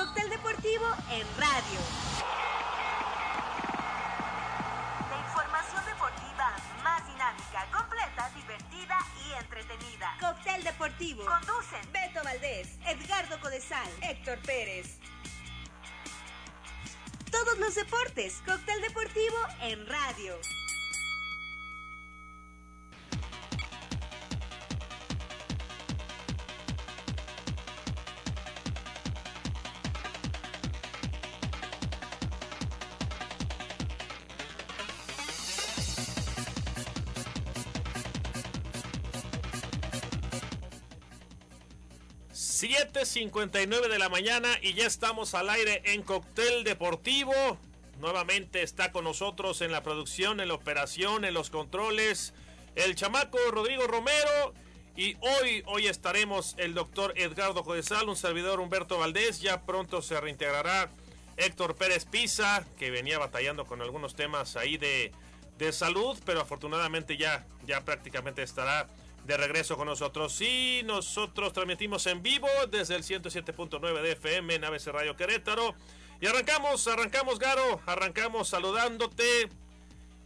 Cóctel Deportivo en radio. La información deportiva más dinámica, completa, divertida y entretenida. Cóctel Deportivo. Conducen Beto Valdés, Edgardo Codesal, Héctor Pérez. Todos los deportes. Cóctel Deportivo en radio. ...7.59 de la mañana y ya estamos al aire en Cóctel Deportivo. Nuevamente está con nosotros en la producción, en la operación, en los controles, el chamaco Rodrigo Romero. Y hoy, hoy estaremos el doctor Edgardo Jodesal, un servidor Humberto Valdés. Ya pronto se reintegrará Héctor Pérez Pisa, que venía batallando con algunos temas ahí de, de salud, pero afortunadamente ya, ya prácticamente estará de regreso con nosotros. Y nosotros transmitimos en vivo desde el 107.9 de FM en ABC Radio Querétaro. Y arrancamos, arrancamos, Garo, arrancamos saludándote.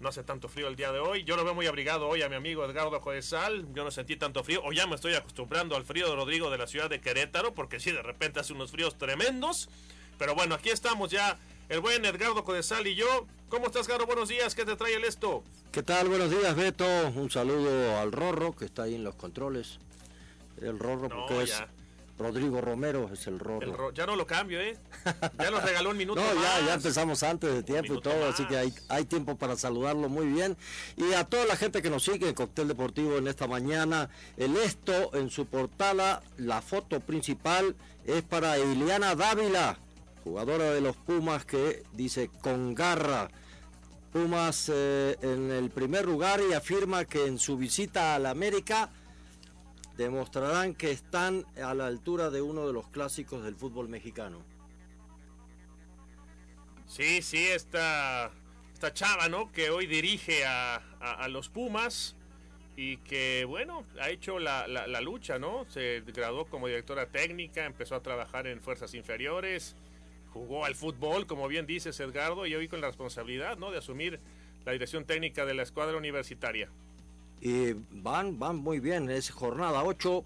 No hace tanto frío el día de hoy. Yo lo veo muy abrigado hoy a mi amigo Edgardo Jodesal. Yo no sentí tanto frío. O ya me estoy acostumbrando al frío de Rodrigo de la ciudad de Querétaro. Porque sí, de repente hace unos fríos tremendos. Pero bueno, aquí estamos ya. El buen Edgardo Codesal y yo. ¿Cómo estás, Garo? Buenos días. ¿Qué te trae el esto? ¿Qué tal? Buenos días, Beto. Un saludo al Rorro, que está ahí en los controles. El Rorro, No, porque ya. es Rodrigo Romero, es el Rorro. El ro- ya no lo cambio, ¿eh? Ya nos regaló un minuto. No, ya, más. ya empezamos antes de tiempo y todo, así que hay, hay tiempo para saludarlo muy bien. Y a toda la gente que nos sigue en Cóctel Deportivo en esta mañana, el esto en su portada, la foto principal es para Eliana Dávila, jugadora de los Pumas que dice con garra. Pumas eh, en el primer lugar y afirma que en su visita a la América demostrarán que están a la altura de uno de los clásicos del fútbol mexicano. Sí, sí, esta, esta chava, ¿no? Que hoy dirige a, a- los Pumas y que, bueno, ha hecho la, la- la lucha, ¿no? Se graduó como directora técnica, empezó a trabajar en fuerzas inferiores, jugó al fútbol, como bien dices, Edgardo, y hoy con la responsabilidad, ¿no? De asumir la dirección técnica de la escuadra universitaria. Y van, van muy bien, es jornada 8,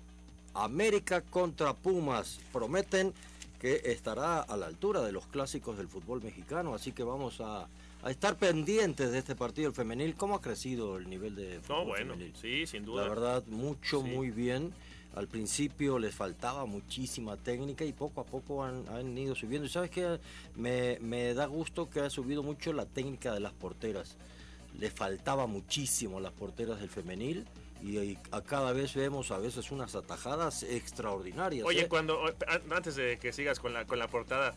América contra Pumas. Prometen que estará a la altura de los clásicos del fútbol mexicano, así que vamos a, a estar pendientes de este partido el femenil. ¿Cómo ha crecido el nivel de fútbol No, bueno, femenil? sí, sin duda. La verdad, mucho, Sí. muy bien. Al principio les faltaba muchísima técnica y poco a poco han, han ido subiendo. Y sabes que me, me da gusto que ha subido mucho la técnica de las porteras. Les faltaba muchísimo las porteras del femenil y, a cada vez vemos a veces unas atajadas extraordinarias. Oye, ¿eh? cuando an- antes de que sigas con la con la portada,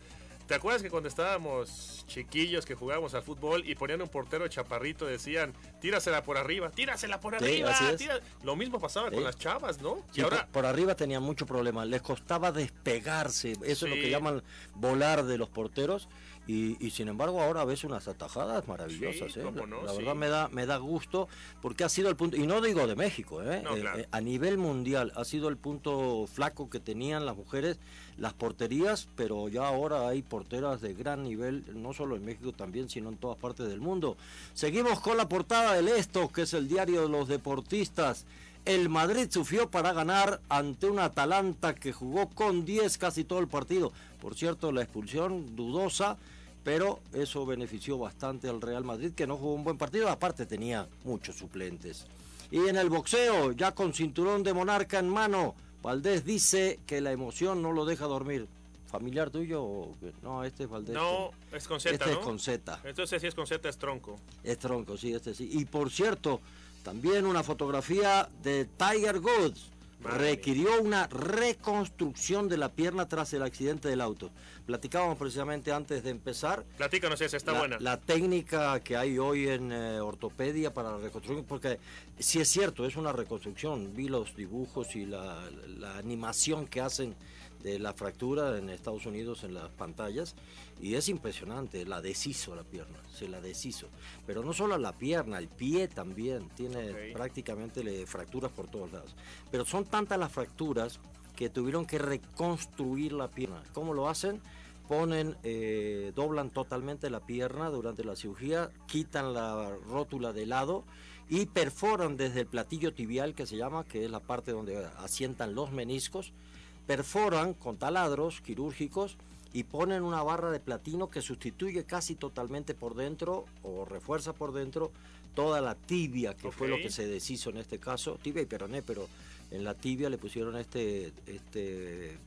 ¿te acuerdas que cuando estábamos chiquillos que jugábamos al fútbol y ponían un portero chaparrito decían, "Tírasela por arriba, tírasela por Sí, arriba"? así es. tira-". Lo mismo pasaba Sí. con las chavas, ¿no? Sí, y ahora por, por arriba tenían mucho problema, les costaba despegarse, eso es lo que llaman volar de los porteros y, y sin embargo ahora ves unas atajadas maravillosas, Sí, ¿eh? la, no, la sí. verdad me da me da gusto porque ha sido el punto y no digo de México, ¿eh? No, Eh, claro. eh, a nivel mundial ha sido el punto flaco que tenían las mujeres las porterías, pero ya ahora hay porteras de gran nivel, no solo en México también, sino en todas partes del mundo. Seguimos con la portada del Esto, que es el diario de los deportistas. El Madrid sufrió para ganar ante un Atalanta que jugó con 10 casi todo el partido. Por cierto, la expulsión dudosa, pero eso benefició bastante al Real Madrid que no jugó un buen partido, aparte tenía muchos suplentes. Y en el boxeo, ya con cinturón de monarca en mano, Valdés dice que la emoción no lo deja dormir. ¿Familiar tuyo? No, este es Valdés. no es con Z, este ¿no? es con Z. Entonces si es con Z es tronco. Es tronco, sí, este sí. Y por cierto, también una fotografía de Tiger Woods. Requirió una reconstrucción de la pierna tras el accidente del auto. Platicábamos precisamente antes de empezar. Platícanos esa, está la, buena. la técnica que hay hoy en eh, ortopedia para la reconstrucción, porque sí es cierto, es una reconstrucción. Vi los dibujos y la, la animación que hacen de la fractura en Estados Unidos en las pantallas y es impresionante, la deshizo la pierna, se la deshizo. Pero no solo la pierna, el pie también tiene prácticamente le- fracturas por todos lados. Pero son tantas las fracturas que tuvieron que reconstruir la pierna. ¿Cómo lo hacen? ponen, eh, doblan totalmente la pierna durante la cirugía, quitan la rótula de lado y perforan desde el platillo tibial que se llama, que es la parte donde asientan los meniscos, perforan con taladros quirúrgicos y ponen una barra de platino que sustituye casi totalmente por dentro o refuerza por dentro toda la tibia, que fue lo que se deshizo en este caso, tibia y peroné, pero en la tibia le pusieron este, este eh,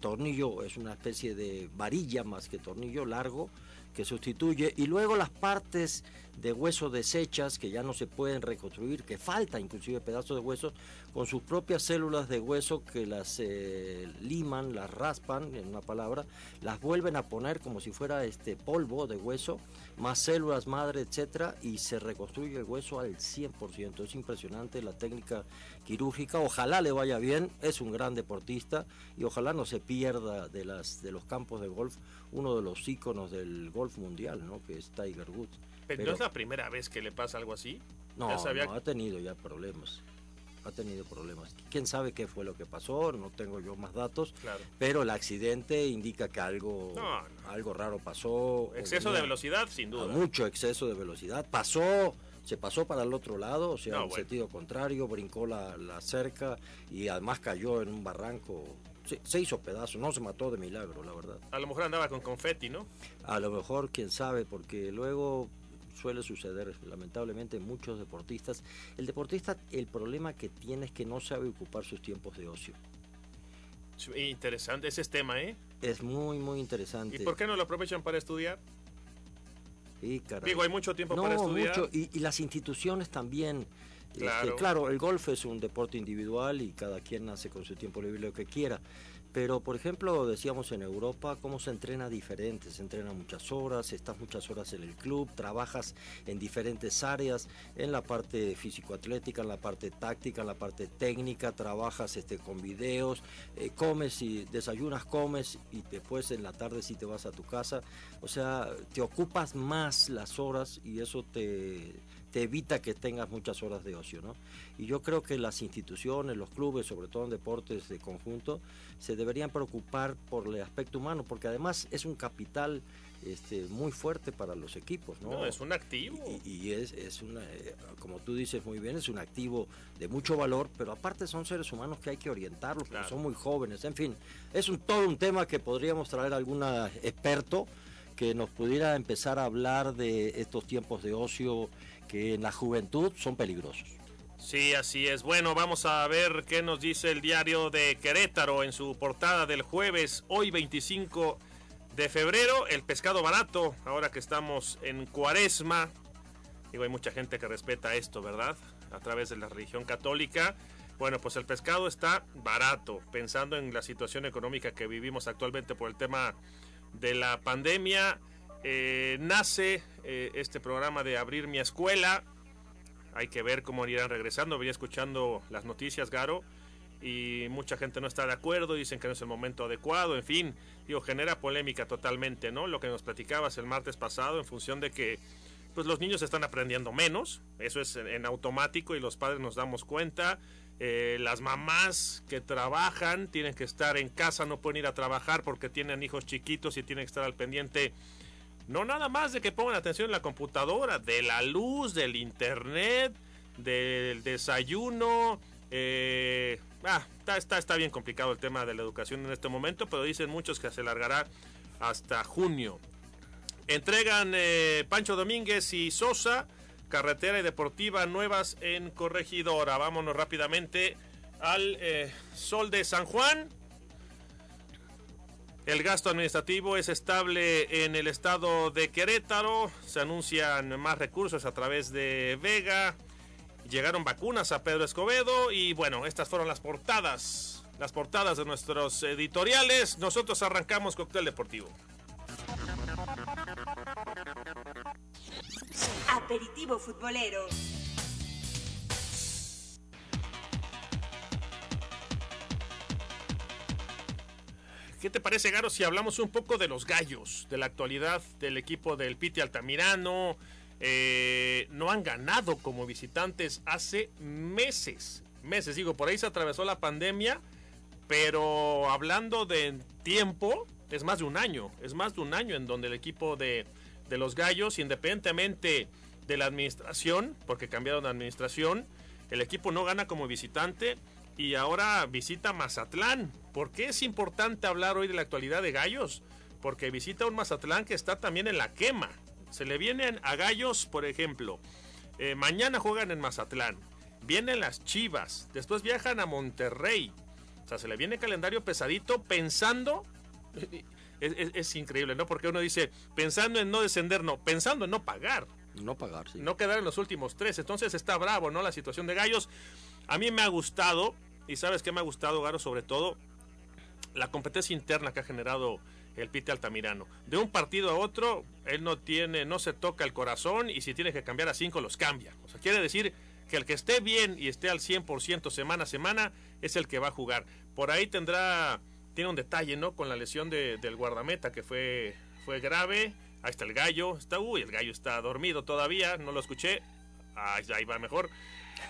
tornillo, es una especie de varilla más que tornillo largo que sustituye y luego las partes de hueso deshechas que ya no se pueden reconstruir, que falta inclusive pedazos de hueso, con sus propias células de hueso que las eh, liman, las raspan, en una palabra, las vuelven a poner como si fuera este polvo de hueso, más células madre, etcétera, y se reconstruye el hueso al 100%. Es impresionante la técnica quirúrgica. Ojalá le vaya bien, es un gran deportista y ojalá no se pierda de las de los campos de golf, uno de los íconos del golf mundial, ¿no? que es Tiger Woods. Pero, ¿no es la primera vez que le pasa algo así? No, no, ha tenido ya problemas. Ha tenido problemas. ¿Quién sabe qué fue lo que pasó? No tengo yo más datos. Pero el accidente indica que algo, algo raro pasó. Exceso de velocidad, sin duda. Mucho exceso de velocidad. Pasó se pasó para el otro lado, o sea, en sentido contrario, brincó la, la, cerca y además cayó en un barranco. Se, se, hizo pedazo, no se mató de milagro, la verdad. A lo mejor andaba con confeti, ¿no? A lo mejor, quién sabe, porque luego suele suceder lamentablemente muchos deportistas. El deportista, el problema que tiene es que no sabe ocupar sus tiempos de ocio. Interesante ese es tema, ¿eh? Es muy, muy interesante. ¿Y por qué no lo aprovechan para estudiar? Digo, hay mucho tiempo para estudiar. Mucho, y, y, las instituciones también. Este, claro. el golf es un deporte individual y cada quien hace con su tiempo libre lo que quiera. Pero, por ejemplo, decíamos en Europa, cómo se entrena diferente. Se entrena muchas horas, estás muchas horas en el club, trabajas en diferentes áreas, en la parte físico-atlética, en la parte táctica, en la parte técnica, trabajas este, con videos, eh, comes y desayunas, comes y después en la tarde si te vas a tu casa. O sea, te ocupas más las horas y eso te te evita que tengas muchas horas de ocio, ¿no? Y yo creo que las instituciones, los clubes, sobre todo en deportes de conjunto, se deberían preocupar por el aspecto humano, porque además es un capital este, muy fuerte para los equipos, ¿no? es un activo. Y, es, es una, eh, como tú dices muy bien, es un activo de mucho valor, pero aparte son seres humanos que hay que orientarlos, porque son muy jóvenes, en fin, es un, todo un tema que podríamos traer a algún experto que nos pudiera empezar a hablar de estos tiempos de ocio que en la juventud son peligrosos. Sí, así es. Bueno, vamos a ver qué nos dice el diario de Querétaro en su portada del jueves, hoy 25 de febrero. El pescado barato, ahora que estamos en cuaresma. Digo, hay mucha gente que respeta esto, ¿verdad? A través de la religión católica. Bueno, pues el pescado está barato, pensando en la situación económica que vivimos actualmente por el tema de la pandemia. Eh, nace eh, este programa de abrir mi escuela. Hay que ver cómo irán regresando. Venía escuchando las noticias, Garo, y mucha gente no está de acuerdo, dicen que no es el momento adecuado, en fin, digo, genera polémica totalmente, ¿no? Lo que nos platicabas el martes pasado en función de que pues los niños están aprendiendo menos, eso es en, automático y los padres nos damos cuenta. Eh, las mamás que trabajan tienen que estar en casa, no pueden ir a trabajar porque tienen hijos chiquitos y tienen que estar al pendiente no nada más de que pongan atención en la computadora, de la luz, del internet, del desayuno. Eh, ah, está, está, bien complicado el tema de la educación en este momento, pero dicen muchos que se alargará hasta junio. Entregan eh, Pancho Domínguez y Sosa, carretera y deportiva nuevas en Corregidora. Vámonos rápidamente al eh, Sol de San Juan. El gasto administrativo es estable en el estado de Querétaro. Se anuncian más recursos a través de Vega. Llegaron vacunas a Pedro Escobedo. Y bueno, estas fueron las portadas. Las portadas de nuestros editoriales. Nosotros arrancamos Cóctel Deportivo. Aperitivo futbolero. ¿Qué te parece, Garo, si hablamos un poco de los gallos, de la actualidad del equipo del Piti Altamirano? Eh, no han ganado como visitantes hace meses. Meses, digo, por ahí se atravesó la pandemia, pero hablando de tiempo, es más de un año, es más de un año en donde el equipo de, de los Gallos, independientemente de la administración, porque cambiaron de administración, el equipo no gana como visitante y ahora visita Mazatlán. ¿Por qué es importante hablar hoy de la actualidad de Gallos? Porque visita un Mazatlán que está también en la quema. Se le vienen a Gallos, por ejemplo, eh, mañana juegan en Mazatlán, vienen las Chivas, después viajan a Monterrey. O sea, se le viene calendario pesadito pensando... Es, increíble, ¿no? Porque uno dice, pensando en no descender, no, pensando en no pagar. No pagar, sí. No quedar en los últimos tres. Entonces está bravo, ¿no? La situación de Gallos. A mí me ha gustado, y sabes qué me ha gustado, Garo, sobre todo, la competencia interna que ha generado el Pite Altamirano. De un partido a otro, él no tiene, no se toca el corazón y si tiene que cambiar a cinco, los cambia. O sea, quiere decir que el que esté bien y esté al 100% semana a semana es el que va a jugar. Por ahí tendrá, tiene un detalle, ¿no? Con la lesión del guardameta que fue, fue grave. Ahí está el gallo, está, uy, el gallo está dormido todavía, no lo escuché. ahí va mejor.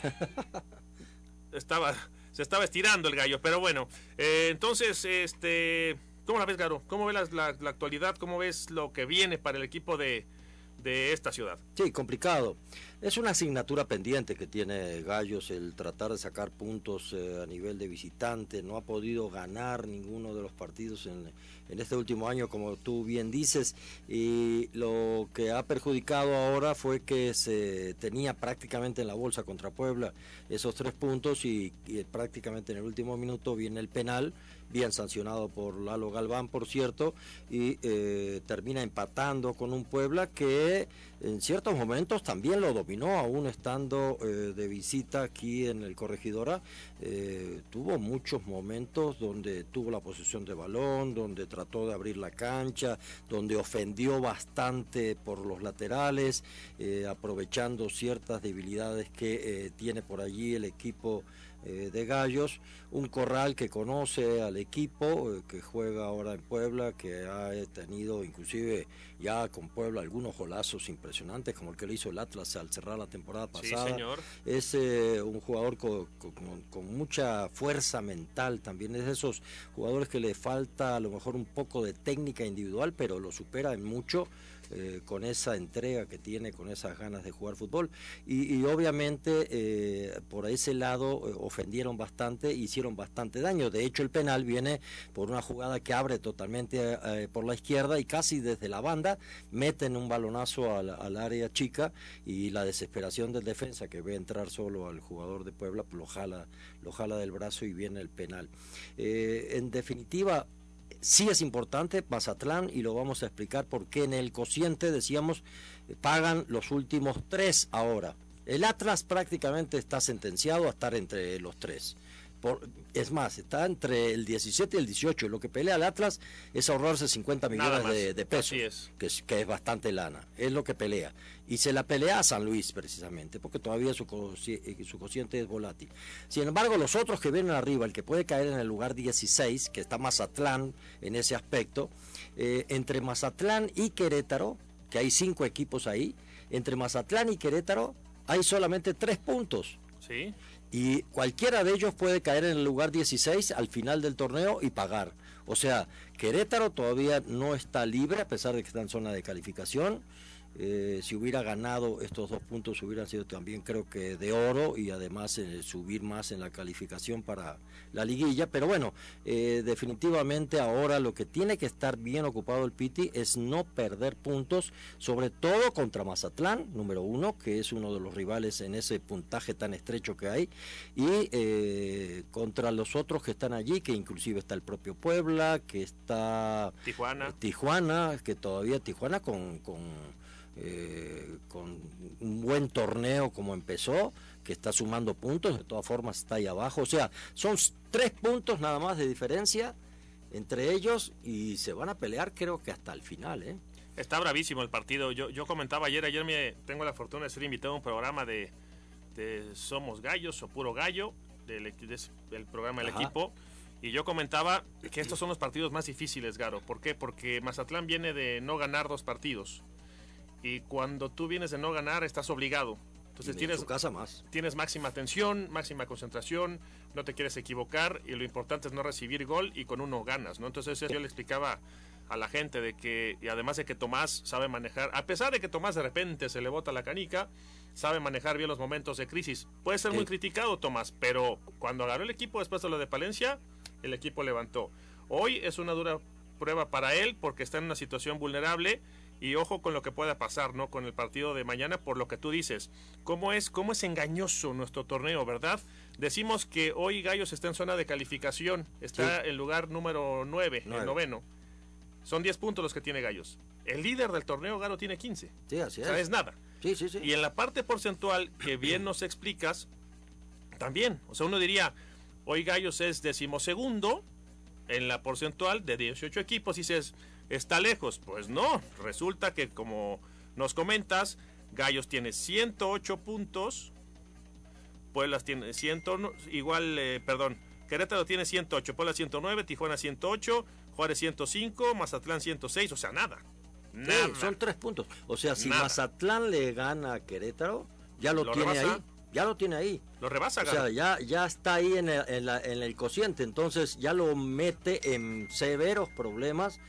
Estaba, se estaba estirando el gallo, pero bueno. Eh, entonces, este, ¿cómo la ves, Garo? ¿Cómo ves la, actualidad? ¿Cómo ves lo que viene para el equipo de, de esta ciudad? Sí, complicado. Es una asignatura pendiente que tiene Gallos el tratar de sacar puntos eh, a nivel de visitante. No ha podido ganar ninguno de los partidos en, este último año, como tú bien dices. Y lo que ha perjudicado ahora fue que se tenía prácticamente en la bolsa contra Puebla esos tres puntos y prácticamente en el último minuto viene el penal bien sancionado por Lalo Galván, por cierto, y eh, termina empatando con un Puebla que en ciertos momentos también lo dominó, aún estando eh, de visita aquí en el Corregidora. Eh, tuvo muchos momentos donde tuvo la posesión de balón, donde trató de abrir la cancha, donde ofendió bastante por los laterales, aprovechando ciertas debilidades que tiene por allí el equipo eh, de Gallos, un corral que conoce al equipo, eh, que juega ahora en Puebla, que ha tenido inclusive ya con Puebla algunos golazos impresionantes, como el que le hizo el Atlas al cerrar la temporada pasada. Es eh, un jugador con, con, mucha fuerza mental, también es de esos jugadores que le falta a lo mejor un poco de técnica individual, pero lo supera en mucho. Eh, con esa entrega que tiene, con esas ganas de jugar fútbol. Y, obviamente eh, por ese lado eh, ofendieron bastante, hicieron bastante daño. De hecho el penal viene por una jugada que abre totalmente por la izquierda y casi desde la banda meten un balonazo al, área chica y la desesperación del defensa que ve entrar solo al jugador de Puebla lo jala, lo jala del brazo y viene el penal. en definitiva, sí es importante Mazatlán y lo vamos a explicar porque en el cociente decíamos pagan los últimos tres ahora. El Atlas prácticamente está sentenciado a estar entre los tres es más, está entre el 17 y el 18. Lo que pelea el Atlas es ahorrarse 50 millones de, pesos, Que, es, que es bastante lana. Es lo que pelea. Y se la pelea a San Luis precisamente, porque todavía su, eh, su cociente es volátil. Sin embargo, los otros que vienen arriba, el que puede caer en el lugar 16, que está Mazatlán en ese aspecto, eh, entre Mazatlán y Querétaro, que hay cinco equipos ahí, entre Mazatlán y Querétaro hay solamente tres puntos. Sí y cualquiera de ellos puede caer en el lugar 16 al final del torneo y pagar. O sea, Querétaro todavía no está libre a pesar de que está en zona de calificación. Eh, si hubiera ganado estos dos puntos hubieran sido también creo que de oro y además eh, subir más en la calificación para la liguilla. Pero bueno, eh, definitivamente ahora lo que tiene que estar bien ocupado el Piti es no perder puntos, sobre todo contra Mazatlán, número uno, que es uno de los rivales en ese puntaje tan estrecho que hay, y contra los otros que están allí, que inclusive está el propio Puebla, que está Tijuana, Tijuana que todavía Tijuana con, con eh, con un buen torneo como empezó, que está sumando puntos, de todas formas está ahí abajo. O sea, son tres puntos nada más de diferencia entre ellos y se van a pelear creo que hasta el final. ¿eh? Está bravísimo el partido. Yo, yo comentaba ayer, ayer me tengo la fortuna de ser invitado a un programa de, Somos Gallos o Puro Gallo, del, del programa del equipo. Y yo comentaba que estos son los partidos más difíciles, Garo. ¿Por qué? Porque Mazatlán viene de no ganar dos partidos. Y cuando tú vienes de no ganar, estás obligado. Entonces tienes, casa más. tienes máxima atención, máxima concentración, no te quieres equivocar y lo importante es no recibir gol y con uno ganas, ¿no? Entonces yo le explicaba a la gente de que, y además de que Tomás sabe manejar, a pesar de que Tomás de repente se le bota la canica, sabe manejar bien los momentos de crisis. Puede ser muy criticado Tomás, pero cuando agarró el equipo después de lo de Palencia, el equipo levantó. Hoy es una dura prueba para él porque está en una situación vulnerable y ojo con lo que pueda pasar, ¿no? Con el partido de mañana, por lo que tú dices. ¿Cómo es, cómo es engañoso nuestro torneo, verdad? Decimos que hoy Gallos está en zona de calificación, está en lugar número 9, el noveno. Son 10 puntos los que tiene Gallos. El líder del torneo, Garo, tiene 15. Sí, así es. O sea, es nada. Sí, sí, sí. Y en la parte porcentual, que bien nos explicas, también. O sea, uno diría, hoy Gallos es decimosegundo en la porcentual de 18 equipos y dices, está lejos. Pues no, resulta que como nos comentas, Gallos tiene 108 puntos, Pueblas tiene 100, igual, eh, perdón, Querétaro tiene 108, Puebla 109, Tijuana 108, Juárez 105, Mazatlán 106, o sea, nada. Nada. son tres puntos. O sea, si Mazatlán le gana a Querétaro, ya lo, tiene ahí. Ya lo tiene ahí. Lo rebasa, O sea, ya, ya está ahí en el, en el cociente. Entonces ya lo mete en severos problemas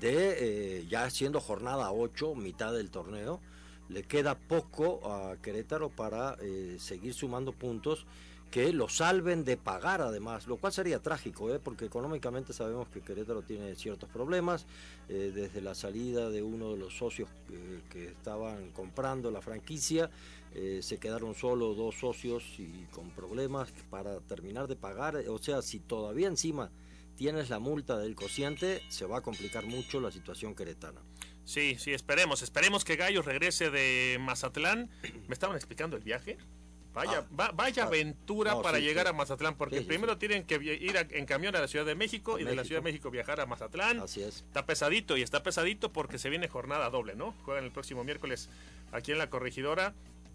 de eh, ya siendo jornada 8, mitad del torneo, le queda poco a Querétaro para eh, seguir sumando puntos que lo salven de pagar además, lo cual sería trágico, ¿eh? porque económicamente sabemos que Querétaro tiene ciertos problemas, desde la salida de uno de los socios que estaban comprando la franquicia, se quedaron solo dos socios y con problemas para terminar de pagar, o sea, si todavía encima tienes la multa del cociente, se va a complicar mucho la situación queretana. Sí, sí, esperemos. Esperemos que Gallo regrese de Mazatlán. ¿Me estaban explicando el viaje? Vaya, ah, vaya ah, aventura para llegar a Mazatlán, porque primero tienen que ir en camión a la Ciudad de México y de la Ciudad de México viajar a Mazatlán. Así es. Está pesadito y está pesadito porque se viene jornada doble, ¿no? Juegan el próximo miércoles aquí en la corregidora.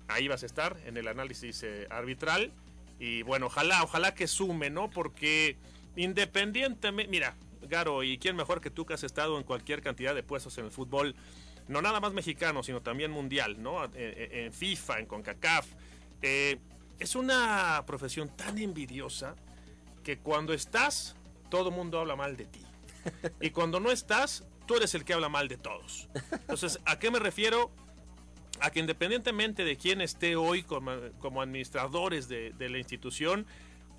Ahí vas a estar en el análisis eh, arbitral. Y bueno, ojalá, ojalá que sume, ¿no? Porque Independientemente, mira, Garo, y quién mejor que tú que has estado en cualquier cantidad de puestos en el fútbol, no nada más mexicano, sino también mundial, ¿no? En, FIFA, en CONCACAF. Eh, es una profesión tan envidiosa que cuando estás, todo mundo habla mal de ti. Y cuando no estás, tú eres el que habla mal de todos. Entonces, ¿a qué me refiero? A que independientemente de quién esté hoy como, administradores de la institución,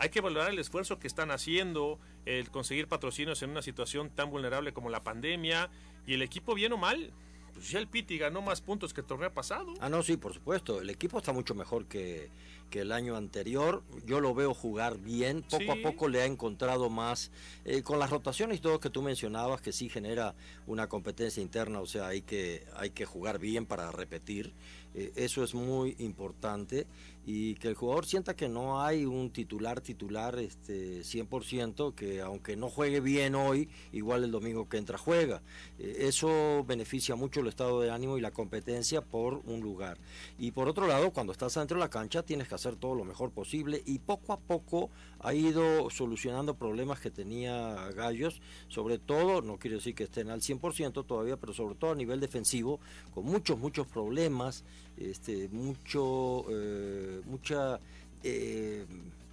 hay que valorar el esfuerzo que están haciendo, el conseguir patrocinios en una situación tan vulnerable como la pandemia y el equipo bien o mal. Pues ya el Piti ganó más puntos que el torneo pasado. Ah, no, sí, por supuesto. El equipo está mucho mejor que, que el año anterior. Yo lo veo jugar bien. Poco a poco le ha encontrado más. Eh, con las rotaciones y todo que tú mencionabas, que sí genera una competencia interna, o sea, hay que, hay que jugar bien para repetir. Eh, eso es muy importante y que el jugador sienta que no hay un titular titular este 100% que aunque no juegue bien hoy igual el domingo que entra juega. Eh, eso beneficia mucho el estado de ánimo y la competencia por un lugar. Y por otro lado cuando estás dentro de la cancha tienes que hacer todo lo mejor posible y poco a poco ha ido solucionando problemas que tenía Gallos. Sobre todo no quiero decir que estén al 100% todavía pero sobre todo a nivel defensivo con muchos muchos problemas este, mucho, eh, mucha eh,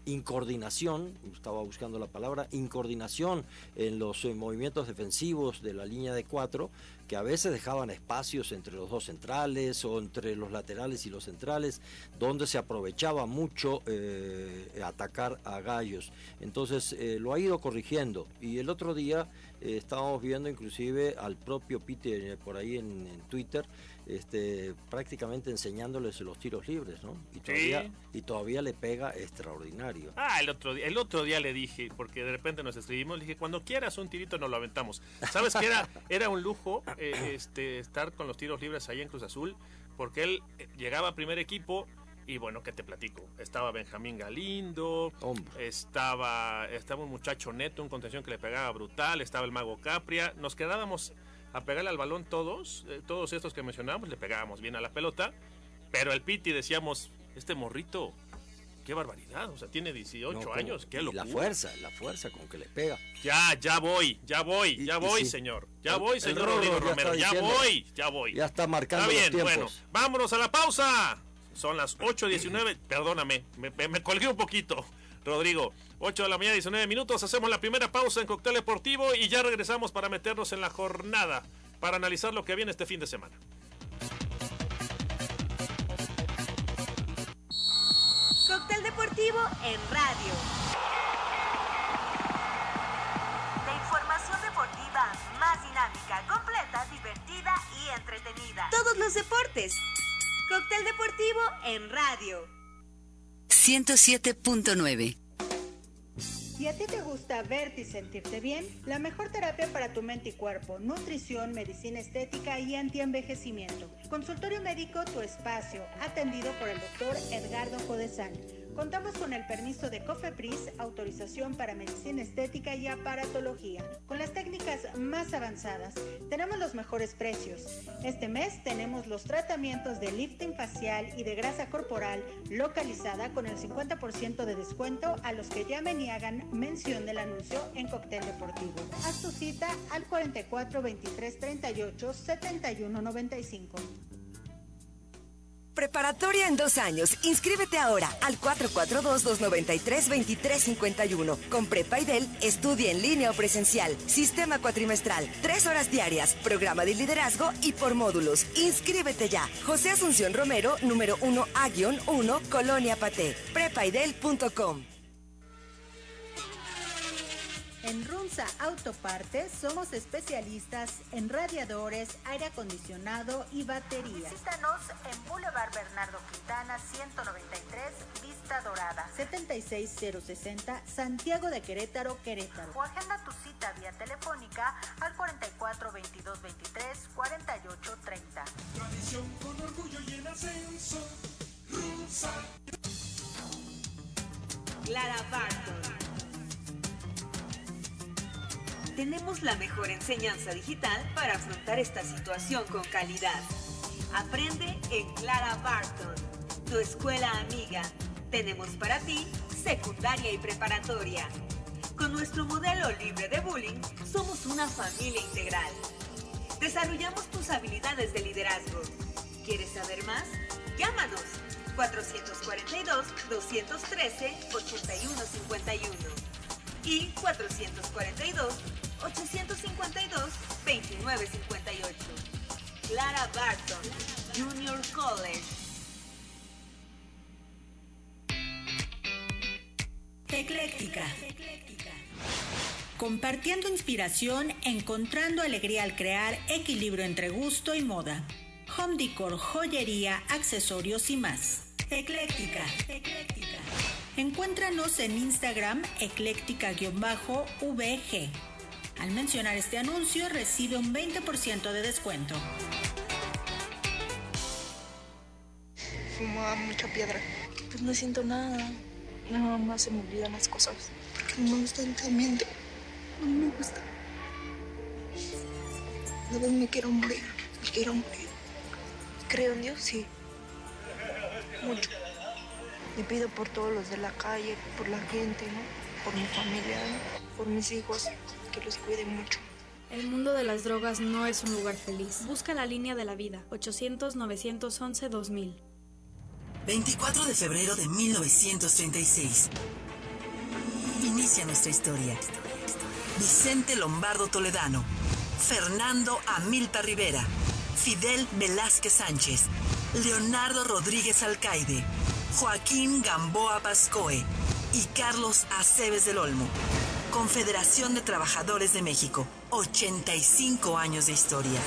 incoordinación, estaba buscando la palabra, incoordinación en los eh, movimientos defensivos de la línea de cuatro, que a veces dejaban espacios entre los dos centrales o entre los laterales y los centrales, donde se aprovechaba mucho atacar a gallos. Entonces lo ha ido corrigiendo y el otro día estábamos viendo inclusive al propio Peter por ahí en Twitter este, prácticamente enseñándoles los tiros libres, ¿no? Y todavía, y todavía le pega extraordinario. Ah, el otro, día, el otro día le dije, porque de repente nos escribimos, le dije, cuando quieras un tirito nos lo aventamos. ¿Sabes que era, era un lujo eh, este, estar con los tiros libres ahí en Cruz Azul? Porque él eh, llegaba a primer equipo y bueno, ¿qué te platico? Estaba Benjamín Galindo, estaba, estaba un muchacho neto, un contención que le pegaba brutal, estaba el mago Capria, nos quedábamos a pegarle al balón todos, eh, todos estos que mencionamos, le pegábamos bien a la pelota, pero el Piti decíamos, este morrito, qué barbaridad, o sea, tiene 18 años, qué locura. La fuerza, la fuerza con que le pega. Ya, ya voy, ya voy, ya voy, señor. Ya voy, señor Rodrigo Romero, ya voy, ya voy. Ya está marcando Está bien, bueno, vámonos a la pausa. Son las 8.19, perdóname, me, me colgué un poquito. Rodrigo, 8 de la mañana, 19 minutos. Hacemos la primera pausa en Cóctel Deportivo y ya regresamos para meternos en la jornada, para analizar lo que viene este fin de semana. Cóctel Deportivo en radio. La información deportiva más dinámica, completa, divertida y entretenida. Todos los deportes. Cóctel Deportivo en radio. 107.9 ¿Y a ti te gusta verte y sentirte bien? La mejor terapia para tu mente y cuerpo, nutrición, medicina estética y antienvejecimiento. Consultorio médico Tu Espacio, atendido por el doctor Edgardo Codesal. Contamos con el permiso de COFEPRIS, autorización para medicina estética y aparatología, con las técnicas más avanzadas. Tenemos los mejores precios. Este mes tenemos los tratamientos de lifting facial y de grasa corporal localizada con el 50% de descuento a los que llamen y hagan mención del anuncio en Cóctel Deportivo. Haz tu cita al 44 23 38 71 95. Preparatoria en dos años. Inscríbete ahora al 442-293-2351. Con Prepaidel, estudia en línea o presencial. Sistema cuatrimestral. Tres horas diarias. Programa de liderazgo y por módulos. Inscríbete ya. José Asunción Romero, número 1A-1, Colonia Paté. Prepaidel.com. En Runza Autopartes somos especialistas en radiadores, aire acondicionado y baterías. Visítanos en Boulevard Bernardo Quintana 193, Vista Dorada. 76060 Santiago de Querétaro, Querétaro. O agenda tu cita vía telefónica al 44 22 23 48 30. Tradición con orgullo y en ascenso. Runza. Clara Barton. Tenemos la mejor enseñanza digital para afrontar esta situación con calidad. Aprende en Clara Barton, tu escuela amiga. Tenemos para ti secundaria y preparatoria. Con nuestro modelo libre de bullying, somos una familia integral. Desarrollamos tus habilidades de liderazgo. ¿Quieres saber más? Llámanos 442-213-8151 y 442 852-2958. Clara Barton, Junior College. Ecléctica. Compartiendo inspiración, encontrando alegría al crear, equilibrio entre gusto y moda. Home decor, joyería, accesorios y más. Ecléctica. Encuéntranos en Instagram ecléctica-vg. Al mencionar este anuncio recibe un 20% de descuento. Fumaba mucha piedra. Pues no siento nada. Nada más se me olvidan las cosas. Porque no me gusta el tratamiento. No me gusta. A veces me quiero morir. Me quiero morir. Creo en Dios, sí. Mucho. Le pido por todos los de la calle, por la gente, ¿no? Por mi familia, ¿no? por mis hijos que los cuide mucho. El mundo de las drogas no es un lugar feliz. Busca la línea de la vida. 800-911-2000. 24 de febrero de 1936. Inicia nuestra historia. Vicente Lombardo Toledano. Fernando Amilta Rivera. Fidel Velázquez Sánchez. Leonardo Rodríguez Alcaide. Joaquín Gamboa Pascoe. Y Carlos Aceves del Olmo. Confederación de Trabajadores de México, 85 años de historia.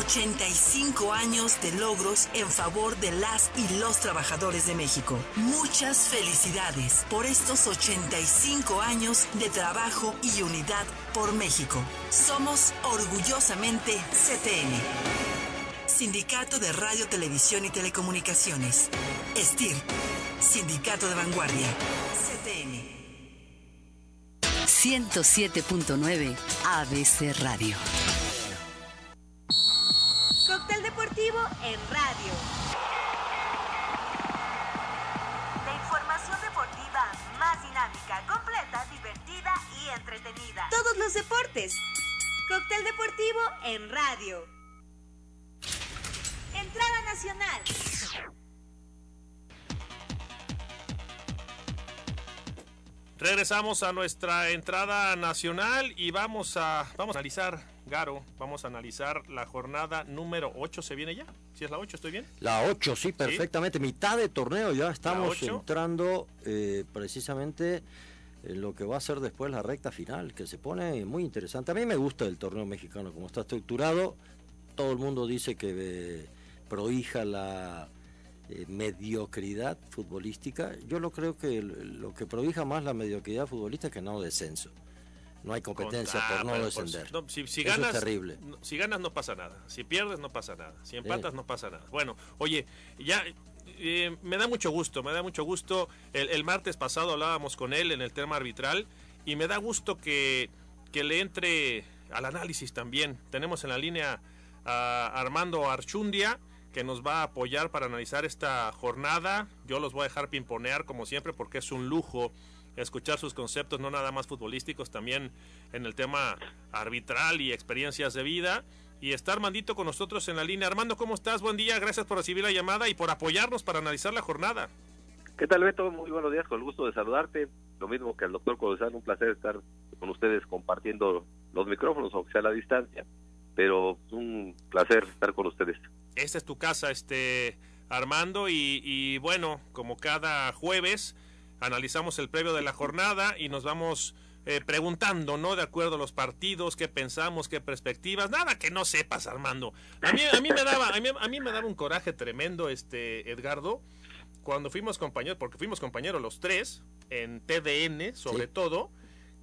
85 años de logros en favor de las y los trabajadores de México. Muchas felicidades por estos 85 años de trabajo y unidad por México. Somos orgullosamente CTN. Sindicato de Radio, Televisión y Telecomunicaciones. STIR. Sindicato de Vanguardia. CTN. 107.9 ABC Radio. Cóctel Deportivo en radio. La información deportiva más dinámica, completa, divertida y entretenida. Todos los deportes. Cóctel Deportivo en radio. Entrada nacional. Regresamos a nuestra entrada nacional y vamos a, vamos a analizar, Garo, vamos a analizar la jornada número 8. ¿Se viene ya? ¿Si es la 8? ¿Estoy bien? La 8, sí, perfectamente. Mitad de torneo ya. Estamos entrando eh, precisamente en lo que va a ser después la recta final, que se pone muy interesante. A mí me gusta el torneo mexicano, como está estructurado. Todo el mundo dice que eh, prohija la eh, mediocridad futbolística. Yo lo creo que lo que prohija más la mediocridad futbolística que no descenso. No hay competencia por no pues, descender. si, ganas, es terrible. si ganas no pasa nada. Si pierdes no pasa nada. Si empatas no pasa nada. Bueno, oye, ya eh, me da mucho gusto, me da mucho gusto. El, martes pasado hablábamos con él en el tema arbitral y me da gusto que, que le entre al análisis también. Tenemos en la línea a Armando Archundia que nos va a apoyar para analizar esta jornada. Yo los voy a dejar pimponear como siempre porque es un lujo escuchar sus conceptos, no nada más futbolísticos, también en el tema arbitral y experiencias de vida. Y está Armandito con nosotros en la línea. Armando, ¿cómo estás? Buen día, gracias por recibir la llamada y por apoyarnos para analizar la jornada. ¿Qué tal, Beto? Muy buenos días, con el gusto de saludarte. Lo mismo que al doctor Codesal, un placer estar con ustedes compartiendo los micrófonos, aunque sea a la distancia, pero un placer estar con ustedes esta es tu casa, este Armando, y, bueno, como cada jueves, analizamos el previo de la jornada y nos vamos eh, preguntando, ¿no? De acuerdo a los partidos, qué pensamos, qué perspectivas, nada que no sepas, Armando. A mí, a mí me daba, a mí, me daba un coraje tremendo, este Edgardo, cuando fuimos compañeros, porque fuimos compañeros los tres, en TDN sobre todo,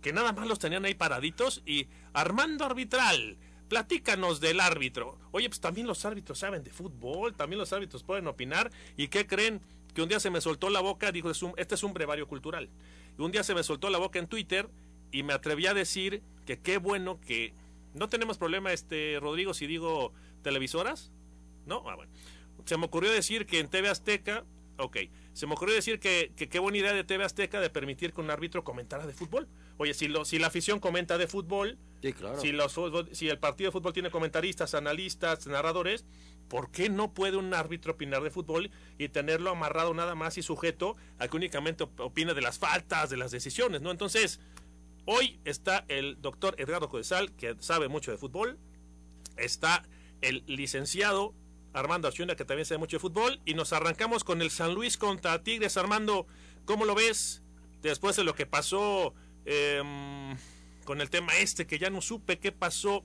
que nada más los tenían ahí paraditos y Armando Arbitral Platícanos del árbitro. Oye, pues también los árbitros saben de fútbol, también los árbitros pueden opinar. ¿Y qué creen? Que un día se me soltó la boca, dijo, este es un brevario cultural. Un día se me soltó la boca en Twitter y me atreví a decir que qué bueno que no tenemos problema, este Rodrigo, si digo televisoras. ¿No? Ah, bueno. Se me ocurrió decir que en TV Azteca, ok, se me ocurrió decir que qué buena idea de TV Azteca de permitir que un árbitro comentara de fútbol. Oye, si, lo, si la afición comenta de fútbol, si, los, si el partido de fútbol tiene comentaristas, analistas, narradores, ¿por qué no puede un árbitro opinar de fútbol y tenerlo amarrado nada más y sujeto a que únicamente opine de las faltas, de las decisiones? ¿no? Entonces, hoy está el doctor Edgardo Codesal, que sabe mucho de fútbol, está el licenciado Armando Archunda, que también sabe mucho de fútbol, y nos arrancamos con el San Luis contra Tigres. Armando, ¿cómo lo ves después de lo que pasó eh, con el tema este, que ya no supe qué pasó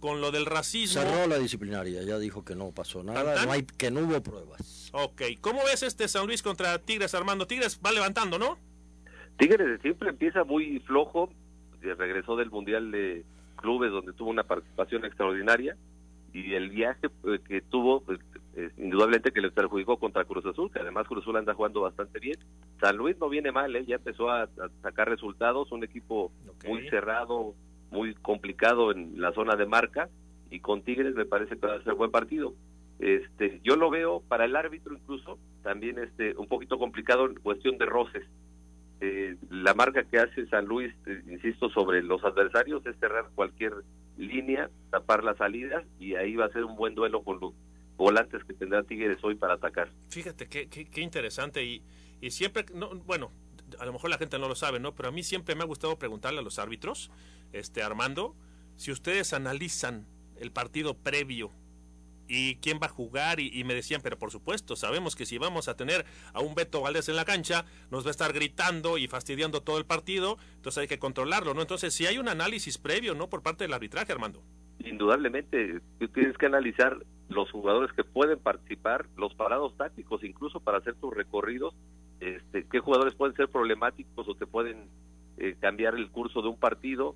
con lo del racismo. Cerró la disciplinaria, ya dijo que no pasó nada, no hay, que no hubo pruebas. Ok, ¿cómo ves este San Luis contra Tigres, Armando? Tigres va levantando, ¿no? Tigres siempre empieza muy flojo, regresó del Mundial de Clubes donde tuvo una participación extraordinaria y el viaje eh, que tuvo pues, indudablemente que le perjudicó contra Cruz Azul, que además Cruz Azul anda jugando bastante bien. San Luis no viene mal, ¿eh? ya empezó a, sacar resultados, un equipo muy cerrado, muy complicado en la zona de marca, y con Tigres me parece que va a ser buen partido. Este, yo lo veo para el árbitro incluso también este un poquito complicado en cuestión de roces. Eh, la marca que hace San Luis, eh, insisto, sobre los adversarios es cerrar cualquier línea, tapar las salidas y ahí va a ser un buen duelo con, volantes que tendrá Tigres hoy para atacar. Fíjate qué, qué, interesante y, y siempre, no, bueno, a lo mejor la gente no lo sabe, ¿no? Pero a mí siempre me ha gustado preguntarle a los árbitros, este Armando, si ustedes analizan el partido previo y quién va a jugar y, me decían, pero por supuesto, sabemos que si vamos a tener a un Beto Valdés en la cancha, nos va a estar gritando y fastidiando todo el partido, entonces hay que controlarlo, ¿no? Entonces, si hay un análisis previo, ¿no? Por parte del arbitraje, Armando indudablemente tienes que analizar los jugadores que pueden participar, los parados tácticos, incluso para hacer tus recorridos, este, qué jugadores pueden ser problemáticos o te pueden eh, cambiar el curso de un partido,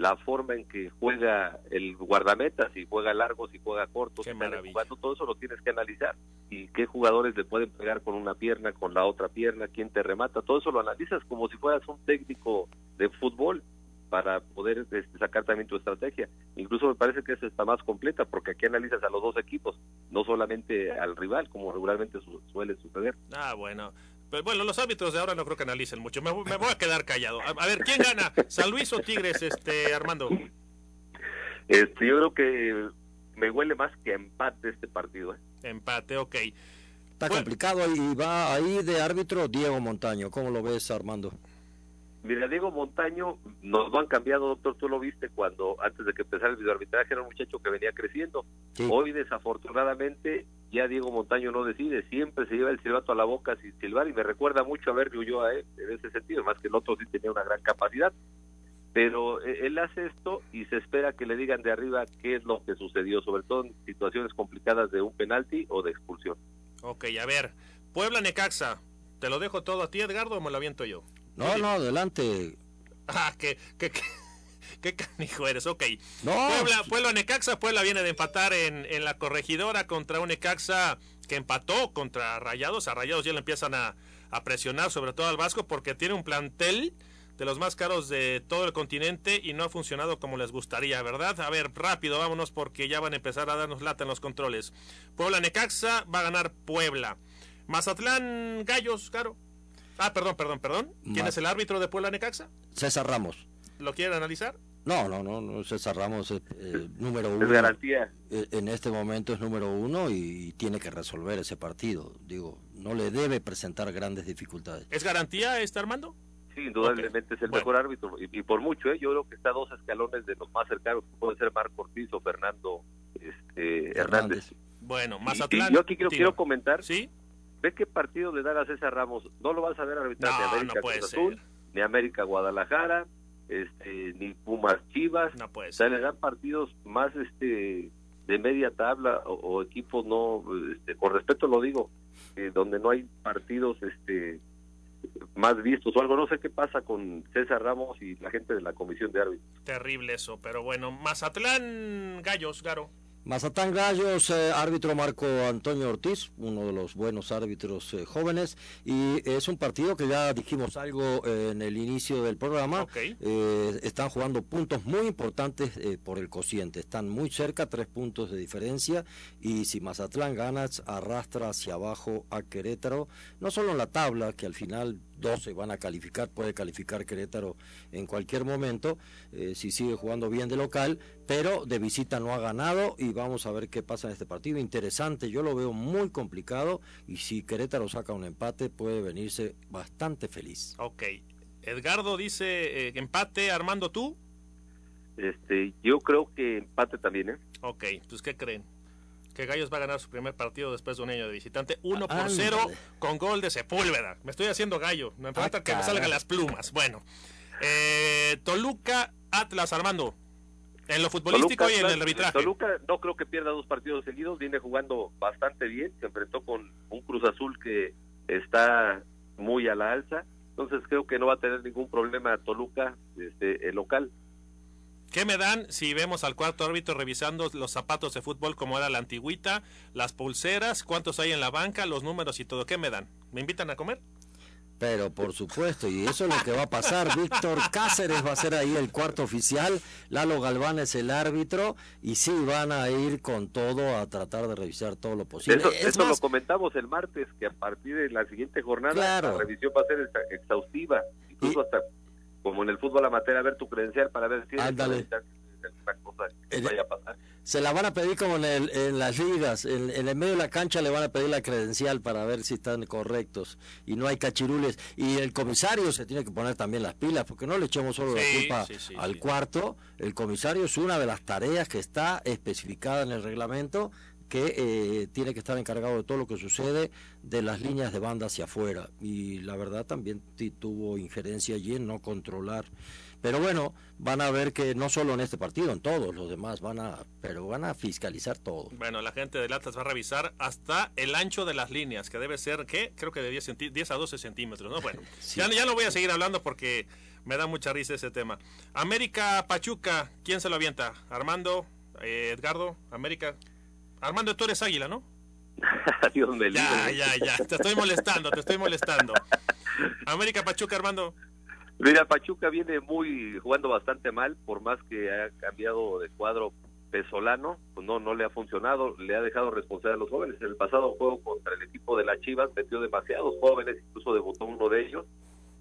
la forma en que juega el guardameta, si juega largo, si juega corto, si jugando, todo eso lo tienes que analizar. Y qué jugadores le pueden pegar con una pierna, con la otra pierna, quién te remata, todo eso lo analizas como si fueras un técnico de fútbol para poder este, sacar también tu estrategia. Incluso me parece que esa está más completa porque aquí analizas a los dos equipos, no solamente al rival, como regularmente suele suceder. Ah, bueno. Pero bueno, los árbitros de ahora no creo que analicen mucho. Me, voy a quedar callado. A, ver, ¿quién gana? ¿San Luis o Tigres, este Armando? Este, yo creo que me huele más que empate este partido. ¿eh? Empate, ok. Está complicado y va ahí de árbitro Diego Montaño. ¿Cómo lo ves, Armando? Mira, Diego Montaño nos lo han cambiado, doctor, tú lo viste cuando antes de que empezara el videoarbitraje era un muchacho que venía creciendo. Hoy desafortunadamente ya Diego Montaño no decide, siempre se lleva el silbato a la boca sin silbar y me recuerda mucho a ver Ulloa eh, en ese sentido, más que el otro sí tenía una gran capacidad. Pero eh, él hace esto y se espera que le digan de arriba qué es lo que sucedió, sobre todo en situaciones complicadas de un penalti o de expulsión. Ok, a ver, Puebla Necaxa, ¿te lo dejo todo a ti Edgardo o me lo aviento yo? No, no, adelante. Ah, qué, qué, qué, canijo eres, ok. Puebla, Puebla Necaxa, Puebla viene de empatar en, en la corregidora contra un Necaxa que empató contra Rayados. A Rayados ya le empiezan a, a presionar, sobre todo al Vasco, porque tiene un plantel de los más caros de todo el continente y no ha funcionado como les gustaría, ¿verdad? A ver, rápido, vámonos porque ya van a empezar a darnos lata en los controles. Puebla Necaxa va a ganar Puebla. Mazatlán Gallos, caro. Ah, perdón, perdón, perdón. ¿Quién es el árbitro de Puebla Necaxa? César Ramos. ¿Lo quieren analizar? No, no, no, César Ramos es eh, número uno. Es garantía. Eh, en este momento es número uno y tiene que resolver ese partido. Digo, no le debe presentar grandes dificultades. ¿Es garantía este Armando? Sí, indudablemente es el mejor árbitro y, por mucho, ¿eh? yo creo que está a dos escalones de los más cercanos, puede ser Marco Ortiz o Fernando este, Hernández. Bueno, Mazatlán. yo aquí quiero, quiero comentar ¿Sí? Ve qué partido le dan a César Ramos. No lo vas a ver arbitrar ni América no Azul, ni América Guadalajara, este, ni Pumas Chivas. No puede O sea, le dan partidos más este de media tabla o, equipos no, este, con respeto lo digo, eh, donde no hay partidos este más vistos o algo. No sé qué pasa con César Ramos y la gente de la comisión de árbitros. Terrible eso, pero bueno, Mazatlán Gallos, Garo. Mazatán Gallos, eh, árbitro Marco Antonio Ortiz, uno de los buenos árbitros eh, jóvenes, y es un partido que ya dijimos algo eh, en el inicio del programa. están jugando puntos muy importantes por el cociente, están muy cerca, tres puntos de diferencia, y si Mazatlán gana, arrastra hacia abajo a Querétaro, no solo en la tabla, que al final 12 van a calificar, puede calificar Querétaro en cualquier momento, eh, si sigue jugando bien de local, pero de visita no ha ganado y vamos a ver qué pasa en este partido. Interesante, yo lo veo muy complicado y si Querétaro saca un empate puede venirse bastante feliz. Ok, Edgardo dice eh, empate, Armando, ¿tú? Este, yo creo que empate también, ¿eh? Ok, pues ¿qué creen? Que Gallos va a ganar su primer partido después de un año de visitante 1 por 0 con gol de Sepúlveda. Me estoy haciendo gallo, me falta ah, que me salgan las plumas. Bueno, eh, Toluca, Atlas, Armando. En lo futbolístico y en el arbitraje. Toluca no creo que pierda dos partidos seguidos, viene jugando bastante bien, se enfrentó con un Cruz Azul que está muy a la alza, entonces creo que no va a tener ningún problema Toluca, este, el local. ¿Qué me dan si vemos al cuarto árbitro revisando los zapatos de fútbol como era la antigüita, las pulseras, cuántos hay en la banca, los números y todo? ¿Qué me dan? ¿Me invitan a comer? Pero por supuesto, y eso es lo que va a pasar. Víctor Cáceres va a ser ahí el cuarto oficial, Lalo Galván es el árbitro, y sí van a ir con todo a tratar de revisar todo lo posible. Eso, lo comentamos el martes, que a partir de la siguiente jornada la revisión va a ser exhaustiva, incluso hasta como en el fútbol amateur, a ver tu credencial para ver si es cosa que vaya a pasar. Se la van a pedir como en, el, en las ligas, en, el medio de la cancha le van a pedir la credencial para ver si están correctos y no hay cachirules. Y el comisario se tiene que poner también las pilas, porque no le echemos solo la culpa al cuarto. El comisario es una de las tareas que está especificada en el reglamento que eh, tiene que estar encargado de todo lo que sucede de las líneas de banda hacia afuera. Y la verdad también tuvo injerencia allí en no controlar. Pero bueno, van a ver que no solo en este partido, en todos los demás van a, pero van a fiscalizar todo. Bueno, la gente de Latas va a revisar hasta el ancho de las líneas, que debe ser, ¿qué? Creo que de 10, 10 a 12 centímetros, ¿no? Bueno, ya, ya no voy a seguir hablando porque me da mucha risa ese tema. América Pachuca, ¿quién se lo avienta? Armando, eh, Edgardo, América. Armando, tú eres águila, ¿no? Dios me Ya, ya, ya. Te estoy molestando, te estoy molestando. América Pachuca, Armando. Mira, Pachuca viene muy jugando bastante mal, por más que ha cambiado de cuadro Pesolano, pues no, no le ha funcionado, le ha dejado responsable a los jóvenes. En el pasado juego contra el equipo de las Chivas metió demasiados jóvenes, incluso debutó uno de ellos,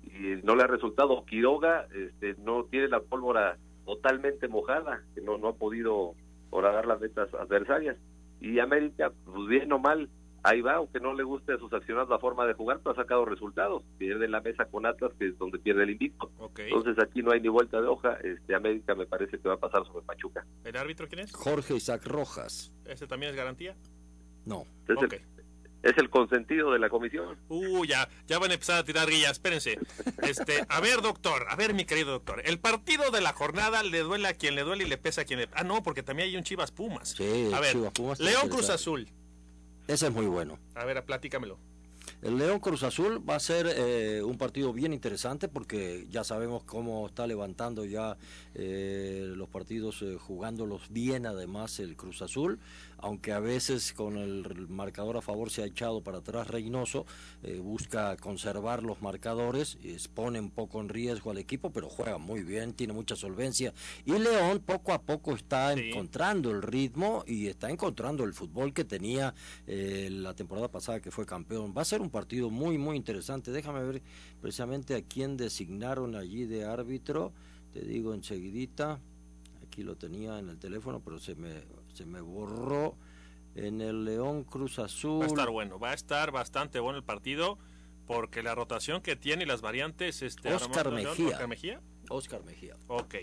y no le ha resultado. Quiroga este, no tiene la pólvora totalmente mojada, que no, no ha podido horadar las metas adversarias y América, pues bien o mal, ahí va, aunque no le guste a sus accionados la forma de jugar, pero ha sacado resultados. Pierde la mesa con Atlas, que es donde pierde el invicto. Entonces aquí no hay ni vuelta de hoja. Este América me parece que va a pasar sobre Pachuca. ¿El árbitro quién es? Jorge Isaac Rojas. ¿Ese también es garantía? No. Es, el, es el consentido de la comisión. Uh, ya, ya van a empezar a tirar guillas, espérense. Este, a ver, doctor, a ver, mi querido doctor, el partido de la jornada le duele a quien le duele y le pesa a quien le... Ah, no, porque también hay un Chivas Pumas. Sí, a ver, Chivas Pumas León Cruz Azul. Ese es muy bueno. A ver, platícamelo. El León Cruz Azul va a ser eh, un partido bien interesante porque ya sabemos cómo está levantando ya eh, los partidos eh, jugándolos bien además el Cruz Azul aunque a veces con el marcador a favor se ha echado para atrás Reynoso, eh, busca conservar los marcadores, expone un poco en riesgo al equipo, pero juega muy bien, tiene mucha solvencia. Y León poco a poco está encontrando el ritmo y está encontrando el fútbol que tenía eh, la temporada pasada que fue campeón. Va a ser un partido muy, muy interesante. Déjame ver precisamente a quién designaron allí de árbitro. Te digo enseguidita aquí lo tenía en el teléfono, pero se me se me borró en el León Cruz Azul. Va a estar bueno, va a estar bastante bueno el partido porque la rotación que tiene y las variantes este Oscar Mejía. Oscar Mejía. Oscar Mejía. Ok.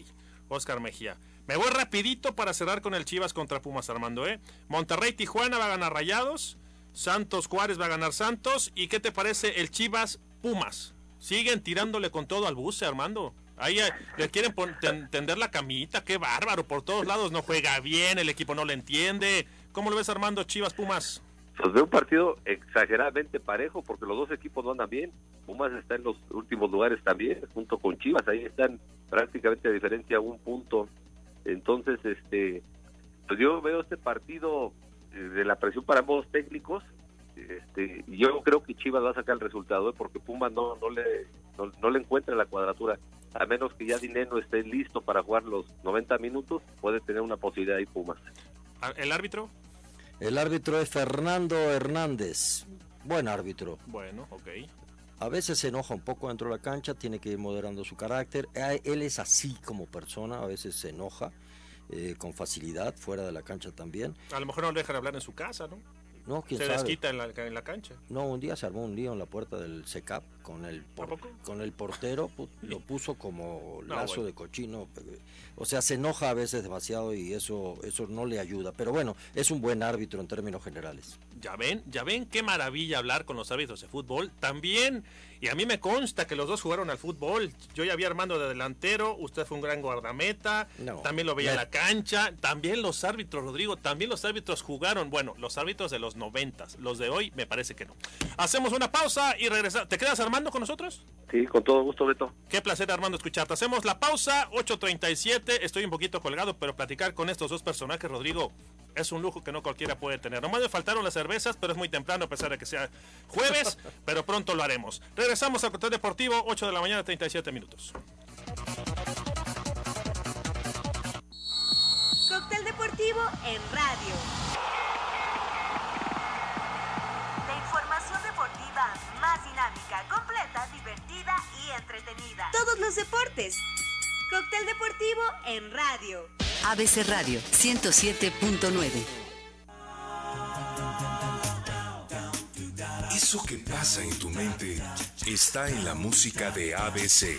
Oscar Mejía. Me voy rapidito para cerrar con el Chivas contra Pumas Armando, ¿eh? Monterrey Tijuana va a ganar Rayados, Santos Juárez va a ganar Santos y ¿qué te parece el Chivas Pumas? Siguen tirándole con todo al buce, Armando. Ahí eh, le quieren tender la camita, qué bárbaro, por todos lados no juega bien, el equipo no le entiende. ¿Cómo lo ves Armando Chivas Pumas? Pues veo un partido exageradamente parejo porque los dos equipos no andan bien. Pumas está en los últimos lugares también, junto con Chivas, ahí están prácticamente a diferencia un punto. Entonces, este, pues yo veo este partido eh, de la presión para ambos técnicos. Este, yo creo que Chivas va a sacar el resultado ¿eh? porque Pumas no, no le no, le encuentra la cuadratura a menos que ya Dineno esté listo para jugar los 90 minutos, puede tener una posibilidad ahí Pumas. Ah, ¿El árbitro? El árbitro es Fernando Hernández. Buen árbitro. Bueno, ok. A veces se enoja un poco dentro de la cancha, tiene que ir moderando su carácter. Él es así como persona, a veces se enoja eh, con facilidad, fuera de la cancha también. A lo mejor no le dejan hablar en su casa, ¿no? No, ¿quién se sabe? desquita en la, en la cancha. No, un día se armó un lío en la puerta del SECAP con el, con el portero, lo puso como lazo de cochino. O sea, se enoja a veces demasiado y eso, eso no le ayuda. Pero bueno, es un buen árbitro en términos generales. Ya ven, ya ven qué maravilla hablar con los árbitros de fútbol. También, y a mí me consta que los dos jugaron al fútbol. Yo ya había Armando de delantero, usted fue un gran guardameta, también lo veía en la cancha. También los árbitros, Rodrigo, también los árbitros jugaron. Bueno, los árbitros de los noventas, los de hoy me parece que no. Hacemos una pausa y regresamos. ¿Te quedas Armando con nosotros? Sí, con todo gusto, Beto. Qué placer, Armando, escucharte. Hacemos la pausa, 8.37. Estoy un poquito colgado, pero platicar con estos dos personajes, Rodrigo, es un lujo que no cualquiera puede tener. Nomás me faltaron las cervezas, pero es muy temprano a pesar de que sea jueves, pero pronto lo haremos. Regresamos al Cóctel Deportivo, 8 de la mañana, 37 minutos. Cóctel Deportivo en radio. En radio. ABC Radio 107.9. Eso que pasa en tu mente está en la música de ABC.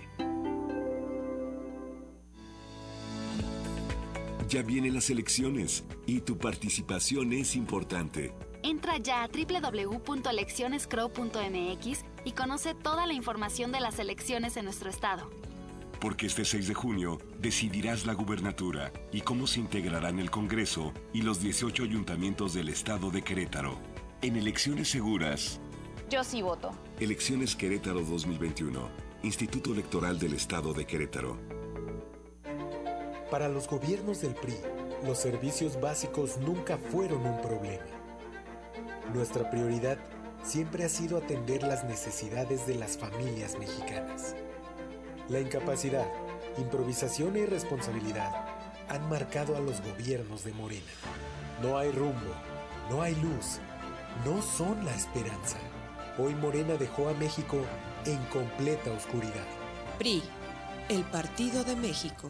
Ya vienen las elecciones y tu participación es importante. Entra ya a www.eleccionescrow.mx y conoce toda la información de las elecciones en nuestro estado. Porque este 6 de junio decidirás la gubernatura y cómo se integrarán el Congreso y los 18 ayuntamientos del estado de Querétaro. En elecciones seguras. Yo sí voto. Elecciones Querétaro 2021. Instituto Electoral del Estado de Querétaro. Para los gobiernos del PRI, los servicios básicos nunca fueron un problema. Nuestra prioridad siempre ha sido atender las necesidades de las familias mexicanas. La incapacidad, improvisación e irresponsabilidad han marcado a los gobiernos de Morena. No hay rumbo, no hay luz, no son la esperanza. Hoy Morena dejó a México en completa oscuridad. PRI, el Partido de México.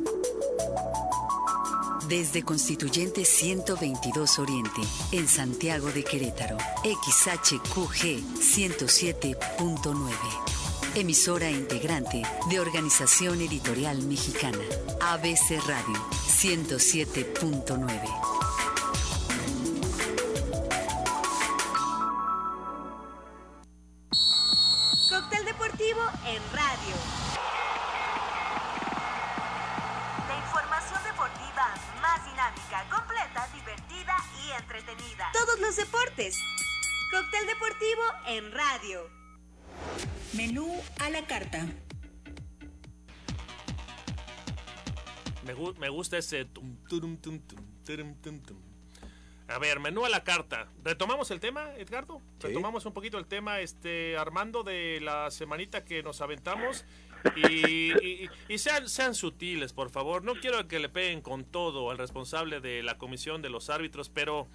Desde Constituyente 122 Oriente, en Santiago de Querétaro, XHQG 107.9. Emisora integrante de Organización Editorial Mexicana, ABC Radio 107.9. los deportes. Cóctel deportivo en radio. Menú a la carta. Me, gu- me gusta ese. tum, turum, tum, tum, turum, tum, tum. A ver, menú a la carta. ¿Retomamos el tema, Edgardo? Sí. Retomamos un poquito el tema, este, Armando, de la semanita que nos aventamos. Y, y- y sean, sean sutiles, por favor. No quiero que le peguen con todo al responsable de la comisión de los árbitros, pero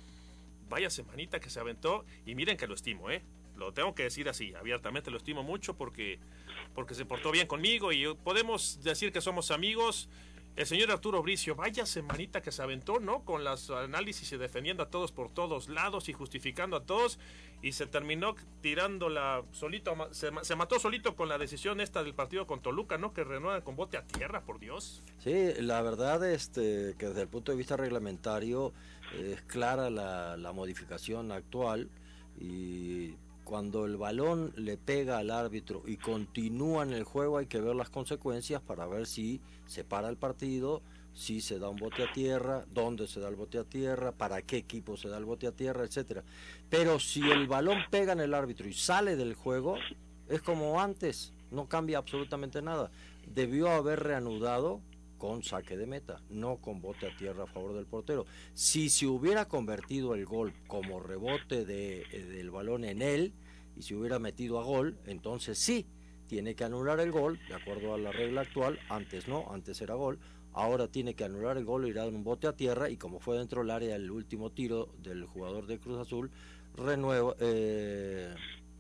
vaya semanita que se aventó. Y miren que lo estimo, ¿eh? Lo tengo que decir así, abiertamente lo estimo mucho porque, porque se portó bien conmigo y podemos decir que somos amigos. El señor Arturo Bricio, vaya semanita que se aventó, ¿no? Con los análisis y defendiendo a todos por todos lados y justificando a todos. Y se terminó tirando la solito, se, se mató solito con la decisión esta del partido con Toluca, ¿no? Que renueva con bote a tierra, por Dios. Sí, la verdad este, que desde el punto de vista reglamentario es clara la, la modificación actual y cuando el balón le pega al árbitro y continúa en el juego hay que ver las consecuencias para ver si se para el partido, si se da un bote a tierra, dónde se da el bote a tierra, para qué equipo se da el bote a tierra, etcétera. Pero si el balón pega en el árbitro y sale del juego, es como antes, no cambia absolutamente nada. Debió haber reanudado con saque de meta, no con bote a tierra a favor del portero. Si se hubiera convertido el gol como rebote de, eh, del balón en él y se hubiera metido a gol, entonces sí, tiene que anular el gol, de acuerdo a la regla actual, antes no, antes era gol, ahora tiene que anular el gol, irá en un bote a tierra y como fue dentro del área el último tiro del jugador de Cruz Azul, renueva, eh,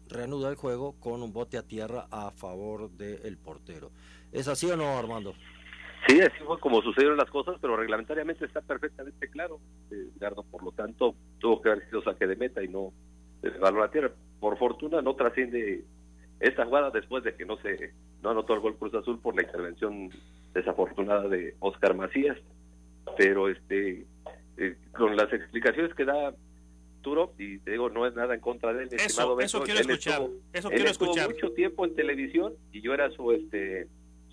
reanuda el juego con un bote a tierra a favor del portero. ¿Es así o no, Armando? Sí, así fue como sucedieron las cosas, pero reglamentariamente está perfectamente claro, eh. Por lo tanto, tuvo que haber sido saque de meta y no de balón a tierra. Por fortuna no trasciende esta jugada después de que no se no anotó el gol Cruz Azul por la intervención desafortunada de Oscar Macías. Pero este eh, con las explicaciones que da Turo, y te digo, no es nada en contra de él, Eso, estimado eso Beto, quiero él escuchar, estuvo- eso él quiero estuvo escuchar. mucho tiempo en televisión y yo era su este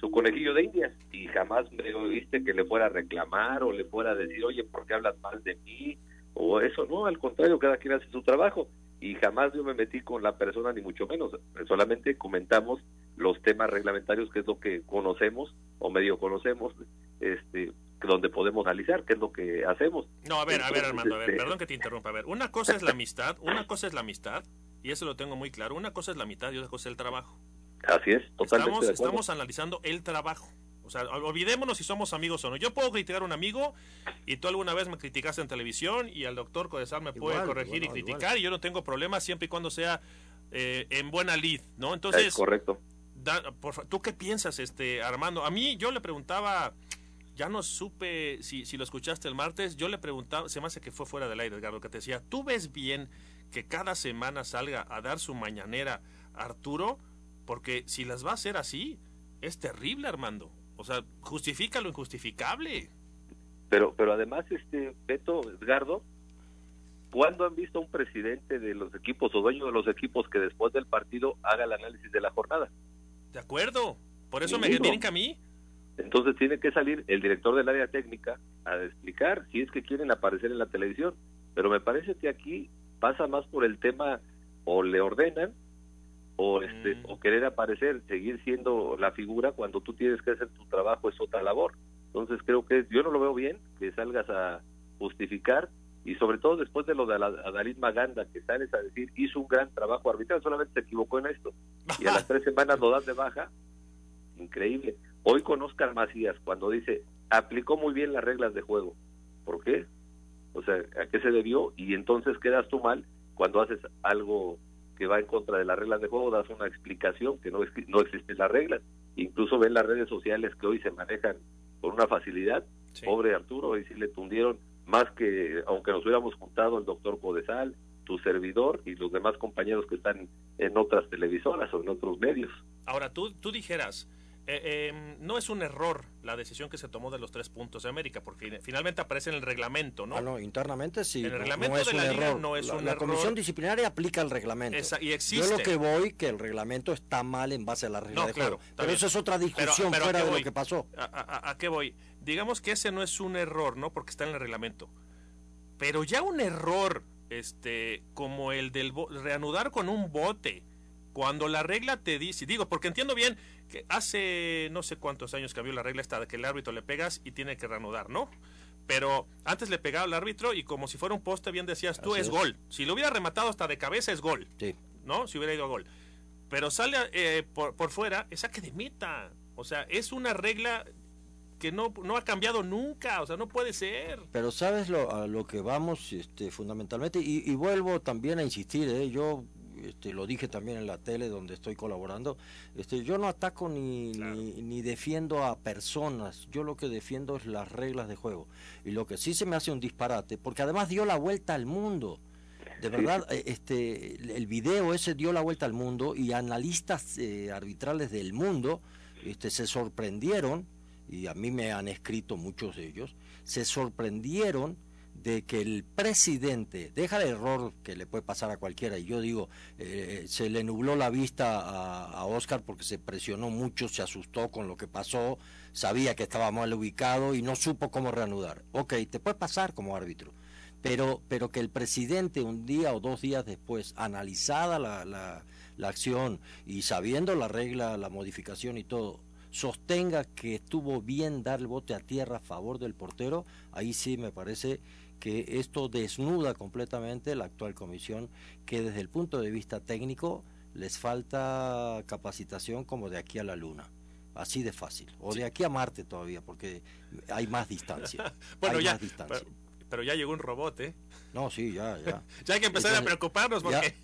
su conejillo de indias y jamás me oíste que le fuera a reclamar o le fuera a decir, oye, ¿por qué hablas mal de mí? O eso, no, al contrario, cada quien hace su trabajo y jamás yo me metí con la persona ni mucho menos, solamente comentamos los temas reglamentarios que es lo que conocemos o medio conocemos, este donde podemos analizar qué es lo que hacemos. No, a ver, a ver, Armando, a ver, este, perdón que te interrumpa, a ver, una cosa es la amistad, una cosa es la amistad, y eso lo tengo muy claro, una cosa es la amistad y otra cosa es el trabajo. Así es, totalmente. Estamos, estamos analizando el trabajo. O sea, olvidémonos si somos amigos o no. Yo puedo criticar a un amigo y tú alguna vez me criticaste en televisión y al doctor Codesal me puede corregir y criticar y yo no tengo problema siempre y cuando sea eh, en buena lid, ¿no? Entonces, es correcto. por, ¿Tú qué piensas, este Armando? A mí yo le preguntaba, ya no supe si, si lo escuchaste el martes, yo le preguntaba, se me hace que fue fuera del aire, Edgardo, que te decía, ¿tú ves bien que cada semana salga a dar su mañanera Arturo? Porque si las va a hacer así, es terrible, Armando. O sea, justifica lo injustificable. Pero, pero además, este Beto, Edgardo, ¿cuándo han visto a un presidente de los equipos o dueño de los equipos que después del partido haga el análisis de la jornada? De acuerdo. Por eso me vienen que a mí. Entonces tiene que salir el director del área técnica a explicar si es que quieren aparecer en la televisión. Pero me parece que aquí pasa más por el tema o le ordenan o este mm. o querer aparecer, seguir siendo la figura cuando tú tienes que hacer tu trabajo es otra labor. Entonces creo que yo no lo veo bien que salgas a justificar y sobre todo después de lo de Adalid Maganda que sales a decir hizo un gran trabajo arbitral, solamente se equivocó en esto y a las tres semanas lo dan de baja, increíble. Hoy con Oscar Macías cuando dice aplicó muy bien las reglas de juego, ¿por qué? O sea, ¿a qué se debió? Y entonces quedas tú mal cuando haces algo que va en contra de las reglas de juego, das una explicación que no, no existen las reglas. Incluso ven las redes sociales que hoy se manejan con una facilidad. Pobre Arturo, hoy sí le tundieron más que, aunque nos hubiéramos juntado el doctor Codesal, tu servidor y los demás compañeros que están en otras televisoras o en otros medios. Ahora, tú, tú dijeras, eh, em, no es un error la decisión que se tomó de los tres puntos de América, porque finalmente aparece en el reglamento, ¿no? Ah, no, internamente sí. En el reglamento de la Liga no es la, un la comisión disciplinaria aplica el reglamento. y existe. Yo lo que voy, que el reglamento está mal en base a la regla de juego. Pero eso es otra discusión fuera de lo que pasó. ¿A, a qué voy? Digamos que ese no es un error, ¿no? Porque está en el reglamento. Pero ya un error, este, como el del reanudar con un bote, cuando la regla te dice, digo, porque entiendo bien que hace no sé cuántos años cambió la regla esta de que el árbitro le pegas y tiene que reanudar, ¿no? Pero antes le pegaba al árbitro y como si fuera un poste, bien decías tú, es, gol. Si lo hubiera rematado hasta de cabeza es gol. Sí. ¿No? Si hubiera ido a gol. Pero sale eh, por, por, fuera, es saque de meta. O sea, es una regla que no, no ha cambiado nunca, o sea, no puede ser. Pero sabes lo, a lo que vamos este, fundamentalmente, y, y vuelvo también a insistir, ¿eh? yo este, lo dije también en la tele donde estoy colaborando, este, yo no ataco ni, ni, defiendo a personas, yo lo que defiendo es las reglas de juego. Y lo que sí se me hace un disparate, porque además dio la vuelta al mundo. De verdad, eh, este, el video ese dio la vuelta al mundo y analistas eh, arbitrales del mundo este, se sorprendieron, y a mí me han escrito muchos de ellos, se sorprendieron de que el presidente, deja el error que le puede pasar a cualquiera, y yo digo, eh, se le nubló la vista a, Oscar porque se presionó mucho, se asustó con lo que pasó, sabía que estaba mal ubicado y no supo cómo reanudar. Ok, te puede pasar como árbitro, pero, pero que el presidente un día o dos días después, analizada la, la, la acción y sabiendo la regla, la modificación y todo, sostenga que estuvo bien dar el bote a tierra a favor del portero, ahí sí me parece que esto desnuda completamente la actual comisión, que desde el punto de vista técnico les falta capacitación como de aquí a la Luna. Así de fácil. O de aquí a Marte todavía, porque hay más distancia. bueno, ya. Pero, ya llegó un robot, ¿eh? No, sí, ya, ya. ya hay que empezar a preocuparnos porque...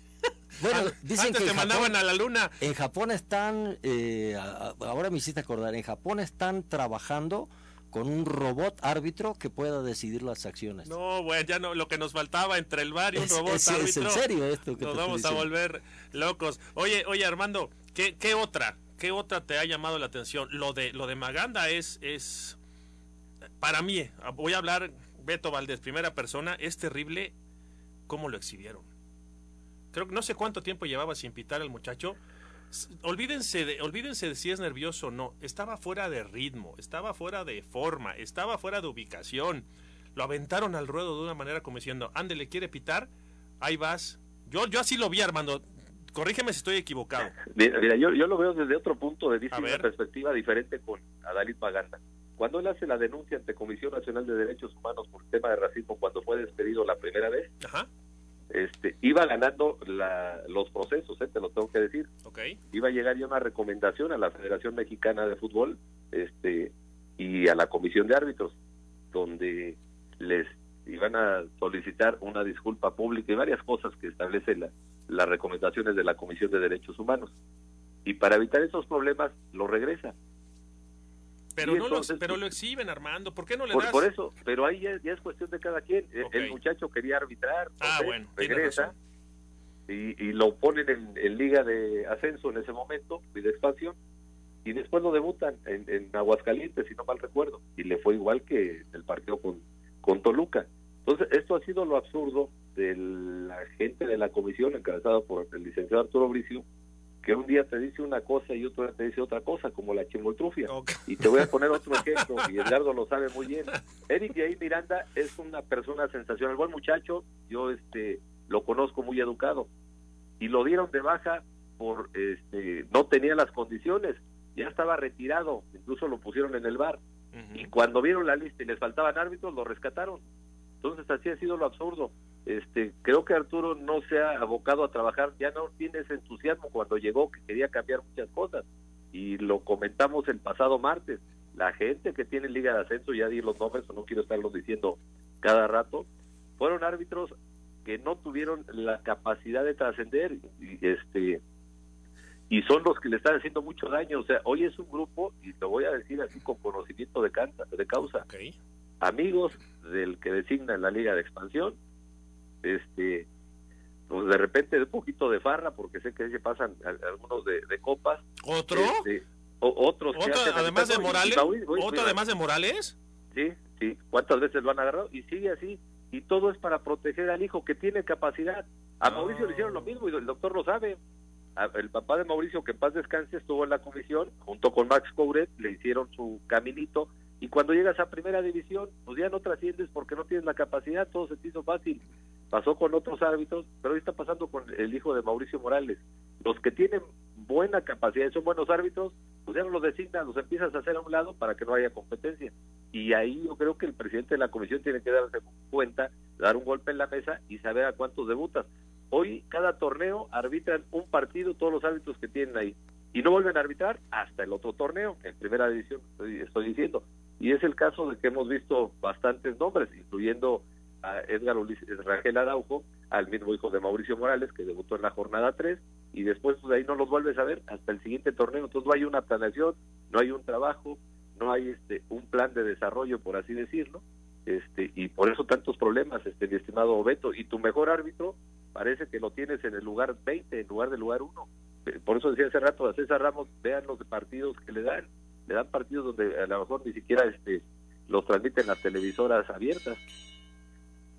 Bueno, dicen Antes que te mandaban a la luna. En Japón están, eh, ahora me hiciste acordar, en Japón están trabajando con un robot árbitro que pueda decidir las acciones. No, bueno, ya no, lo que nos faltaba entre el bar y un robot es, árbitro. Es en serio esto que Nos vamos a volver locos. Oye, oye Armando, ¿qué, ¿qué, otra? ¿Qué otra te ha llamado la atención? Lo de lo de Maganda es es para mí, voy a hablar Beto Valdés, primera persona, es terrible cómo lo exhibieron. Creo que no sé cuánto tiempo llevaba sin pitar al muchacho, olvídense de, olvídense de si es nervioso o no. Estaba fuera de ritmo, estaba fuera de forma, estaba fuera de ubicación. Lo aventaron al ruedo de una manera como diciendo, ándele, quiere pitar, ahí vas. Yo, yo así lo vi, Armando. Corrígeme si estoy equivocado. Mira, yo, yo, lo veo desde otro punto de vista, una perspectiva diferente con Adalid Maganda. Cuando él hace la denuncia ante Comisión Nacional de Derechos Humanos por el tema de racismo cuando fue despedido la primera vez, Este, iba ganando los procesos, ¿eh? te lo tengo que decir. Iba a llegar ya una recomendación a la Federación Mexicana de Fútbol este, y a la Comisión de Árbitros, donde les iban a solicitar una disculpa pública y varias cosas que establece la, las recomendaciones de la Comisión de Derechos Humanos. Y para evitar esos problemas, lo regresa. Pero, no lo, pero lo exhiben, Armando. ¿Por qué no le por, das? Por eso, pero ahí ya, es cuestión de cada quien. El muchacho quería arbitrar, ah, bueno, regresa y, y, lo ponen en, Liga de Ascenso en ese momento y de expansión. Y después lo debutan en, en Aguascalientes, si no mal recuerdo. Y le fue igual que el partido con, con Toluca. Entonces, esto ha sido lo absurdo de la gente de la comisión encabezada por el licenciado Arturo Bricio, que un día te dice una cosa y otro día te dice otra cosa, como la chimoltrufia. Y te voy a poner otro ejemplo, y Edgardo lo sabe muy bien. Eric Yair Miranda es una persona sensacional, buen muchacho, yo este lo conozco muy educado, y lo dieron de baja por, este, no tenía las condiciones, ya estaba retirado, incluso lo pusieron en el bar, y cuando vieron la lista y les faltaban árbitros, lo rescataron. Entonces así ha sido lo absurdo. Este, creo que Arturo no se ha abocado a trabajar, ya no tiene ese entusiasmo cuando llegó que quería cambiar muchas cosas y lo comentamos el pasado martes. La gente que tiene Liga de Ascenso, ya di los nombres o no quiero estarlos diciendo cada rato, fueron árbitros que no tuvieron la capacidad de trascender y este y son los que le están haciendo mucho daño. O sea, hoy es un grupo, y lo voy a decir así con conocimiento de, de causa, amigos del que designa la Liga de Expansión, este pues de repente un poquito de farra porque sé que se pasan algunos de, copas. Otro este, otros además de Morales otro además de Morales sí sí cuántas veces lo han agarrado y sigue así y todo es para proteger al hijo que tiene capacidad. A Mauricio le hicieron lo mismo y el doctor lo sabe. El papá de Mauricio que paz descanse estuvo en la comisión junto con Max Couret le hicieron su caminito y cuando llegas a primera división, pues ya no trasciendes porque no tienes la capacidad, todo se te hizo fácil. Pasó con otros árbitros, pero hoy está pasando con el hijo de Mauricio Morales. Los que tienen buena capacidad y son buenos árbitros, pues ya no los designan, los empiezas a hacer a un lado para que no haya competencia. Y ahí yo creo que el presidente de la comisión tiene que darse cuenta, dar un golpe en la mesa y saber a cuántos debutas. Hoy cada torneo arbitran un partido todos los árbitros que tienen ahí y no vuelven a arbitrar hasta el otro torneo, en primera división estoy diciendo. Y es el caso de que hemos visto bastantes nombres, incluyendo a Edgar Ulises Rangel Araujo, al mismo hijo de Mauricio Morales, que debutó en la jornada 3, y después pues, de ahí no los vuelves a ver hasta el siguiente torneo. Entonces no hay una planeación, no hay un trabajo, no hay este un plan de desarrollo, por así decirlo, este y por eso tantos problemas, este mi estimado Beto. Y tu mejor árbitro parece que lo tienes en el lugar 20 en lugar del lugar 1. Por eso decía hace rato a César Ramos, vean los partidos que le dan le dan partidos donde a lo mejor ni siquiera este los transmiten las televisoras abiertas.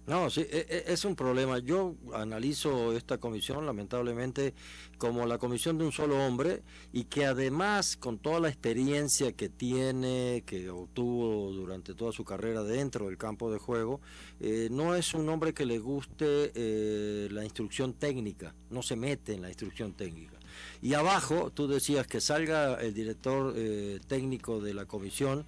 No, sí, e, e, es un problema. Yo analizo esta comisión, lamentablemente, como la comisión de un solo hombre y que además, con toda la experiencia que tiene, que obtuvo durante toda su carrera dentro del campo de juego, eh, no es un hombre que le guste eh, la instrucción técnica, no se mete en la instrucción técnica. Y abajo, tú decías que salga el director eh, técnico de la comisión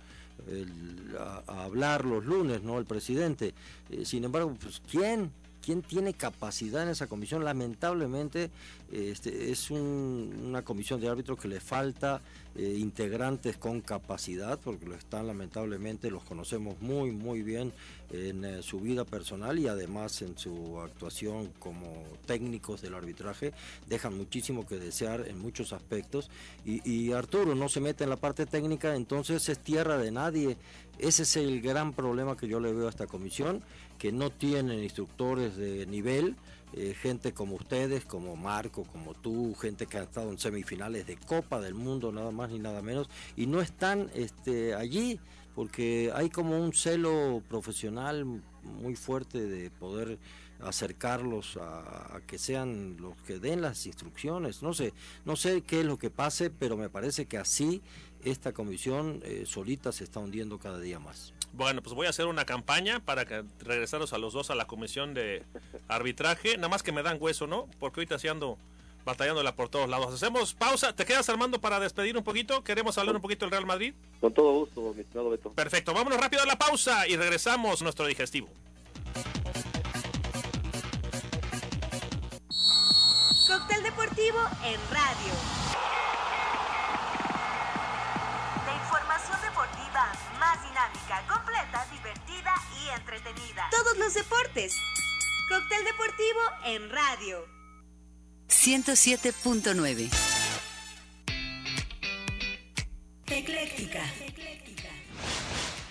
a, hablar los lunes, ¿no? El presidente. Eh, sin embargo, pues, ¿quién? ¿Quién tiene capacidad en esa comisión? Lamentablemente este, es una comisión de árbitros que le falta eh, integrantes con capacidad, porque lo están lamentablemente, los conocemos muy, muy bien en eh, su vida personal y además en su actuación como técnicos del arbitraje, dejan muchísimo que desear en muchos aspectos. Y, y Arturo no se mete en la parte técnica, entonces es tierra de nadie. Ese es el gran problema que yo le veo a esta comisión, que no tienen instructores de nivel eh, gente como ustedes, como Marco, como tú, gente que ha estado en semifinales de Copa del Mundo, nada más ni nada menos, y no están este, allí porque hay como un celo profesional muy fuerte de poder acercarlos a, que sean los que den las instrucciones. No sé, no sé qué es lo que pase, pero me parece que así esta comisión eh, solita se está hundiendo cada día más. Bueno, pues voy a hacer una campaña para que regresaros a los dos a la comisión de arbitraje. Nada más que me dan hueso, ¿no? Porque ahorita se ando batallándola por todos lados. Hacemos pausa. ¿Te quedas, Armando, para despedir un poquito? ¿Queremos hablar un poquito del Real Madrid? Con todo gusto, mi estimado Beto. Perfecto. Vámonos rápido a la pausa y regresamos a nuestro digestivo. Cóctel deportivo en radio. Entretenida. Todos los deportes. Cóctel deportivo en radio. 107.9 Ecléctica.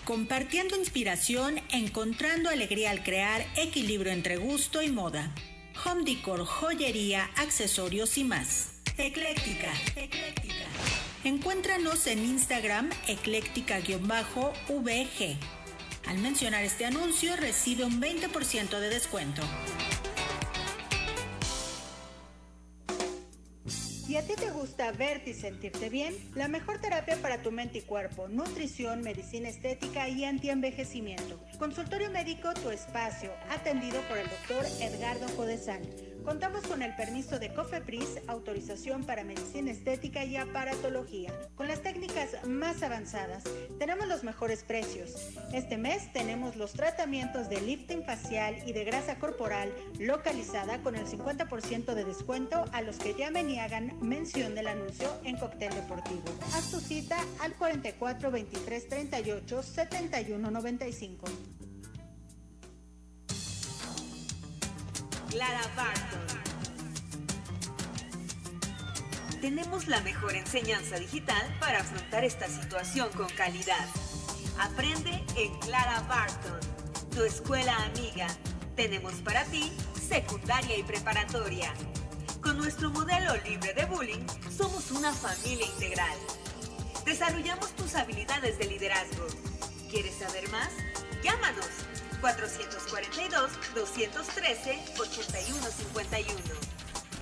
Compartiendo inspiración, encontrando alegría al crear equilibrio entre gusto y moda. Home decor, joyería, accesorios y más. Ecléctica. Ecléctica. Encuéntranos en Instagram ecléctica-vg. Al mencionar este anuncio recibe un 20% de descuento. Si a ti te gusta verte y sentirte bien, la mejor terapia para tu mente y cuerpo, nutrición, medicina estética y antienvejecimiento. Consultorio médico Tu Espacio, atendido por el doctor Edgardo Codesal. Contamos con el permiso de COFEPRIS, autorización para medicina estética y aparatología. Con las técnicas más avanzadas, tenemos los mejores precios. Este mes tenemos los tratamientos de lifting facial y de grasa corporal localizada con el 50% de descuento a los que llamen y hagan mención del anuncio en Cóctel Deportivo. Haz tu cita al 44 23 38 71 95. Clara Barton. Tenemos la mejor enseñanza digital para afrontar esta situación con calidad. Aprende en Clara Barton, tu escuela amiga. Tenemos para ti secundaria y preparatoria. Con nuestro modelo libre de bullying, somos una familia integral. Desarrollamos tus habilidades de liderazgo. ¿Quieres saber más? Llámanos 442-213-8151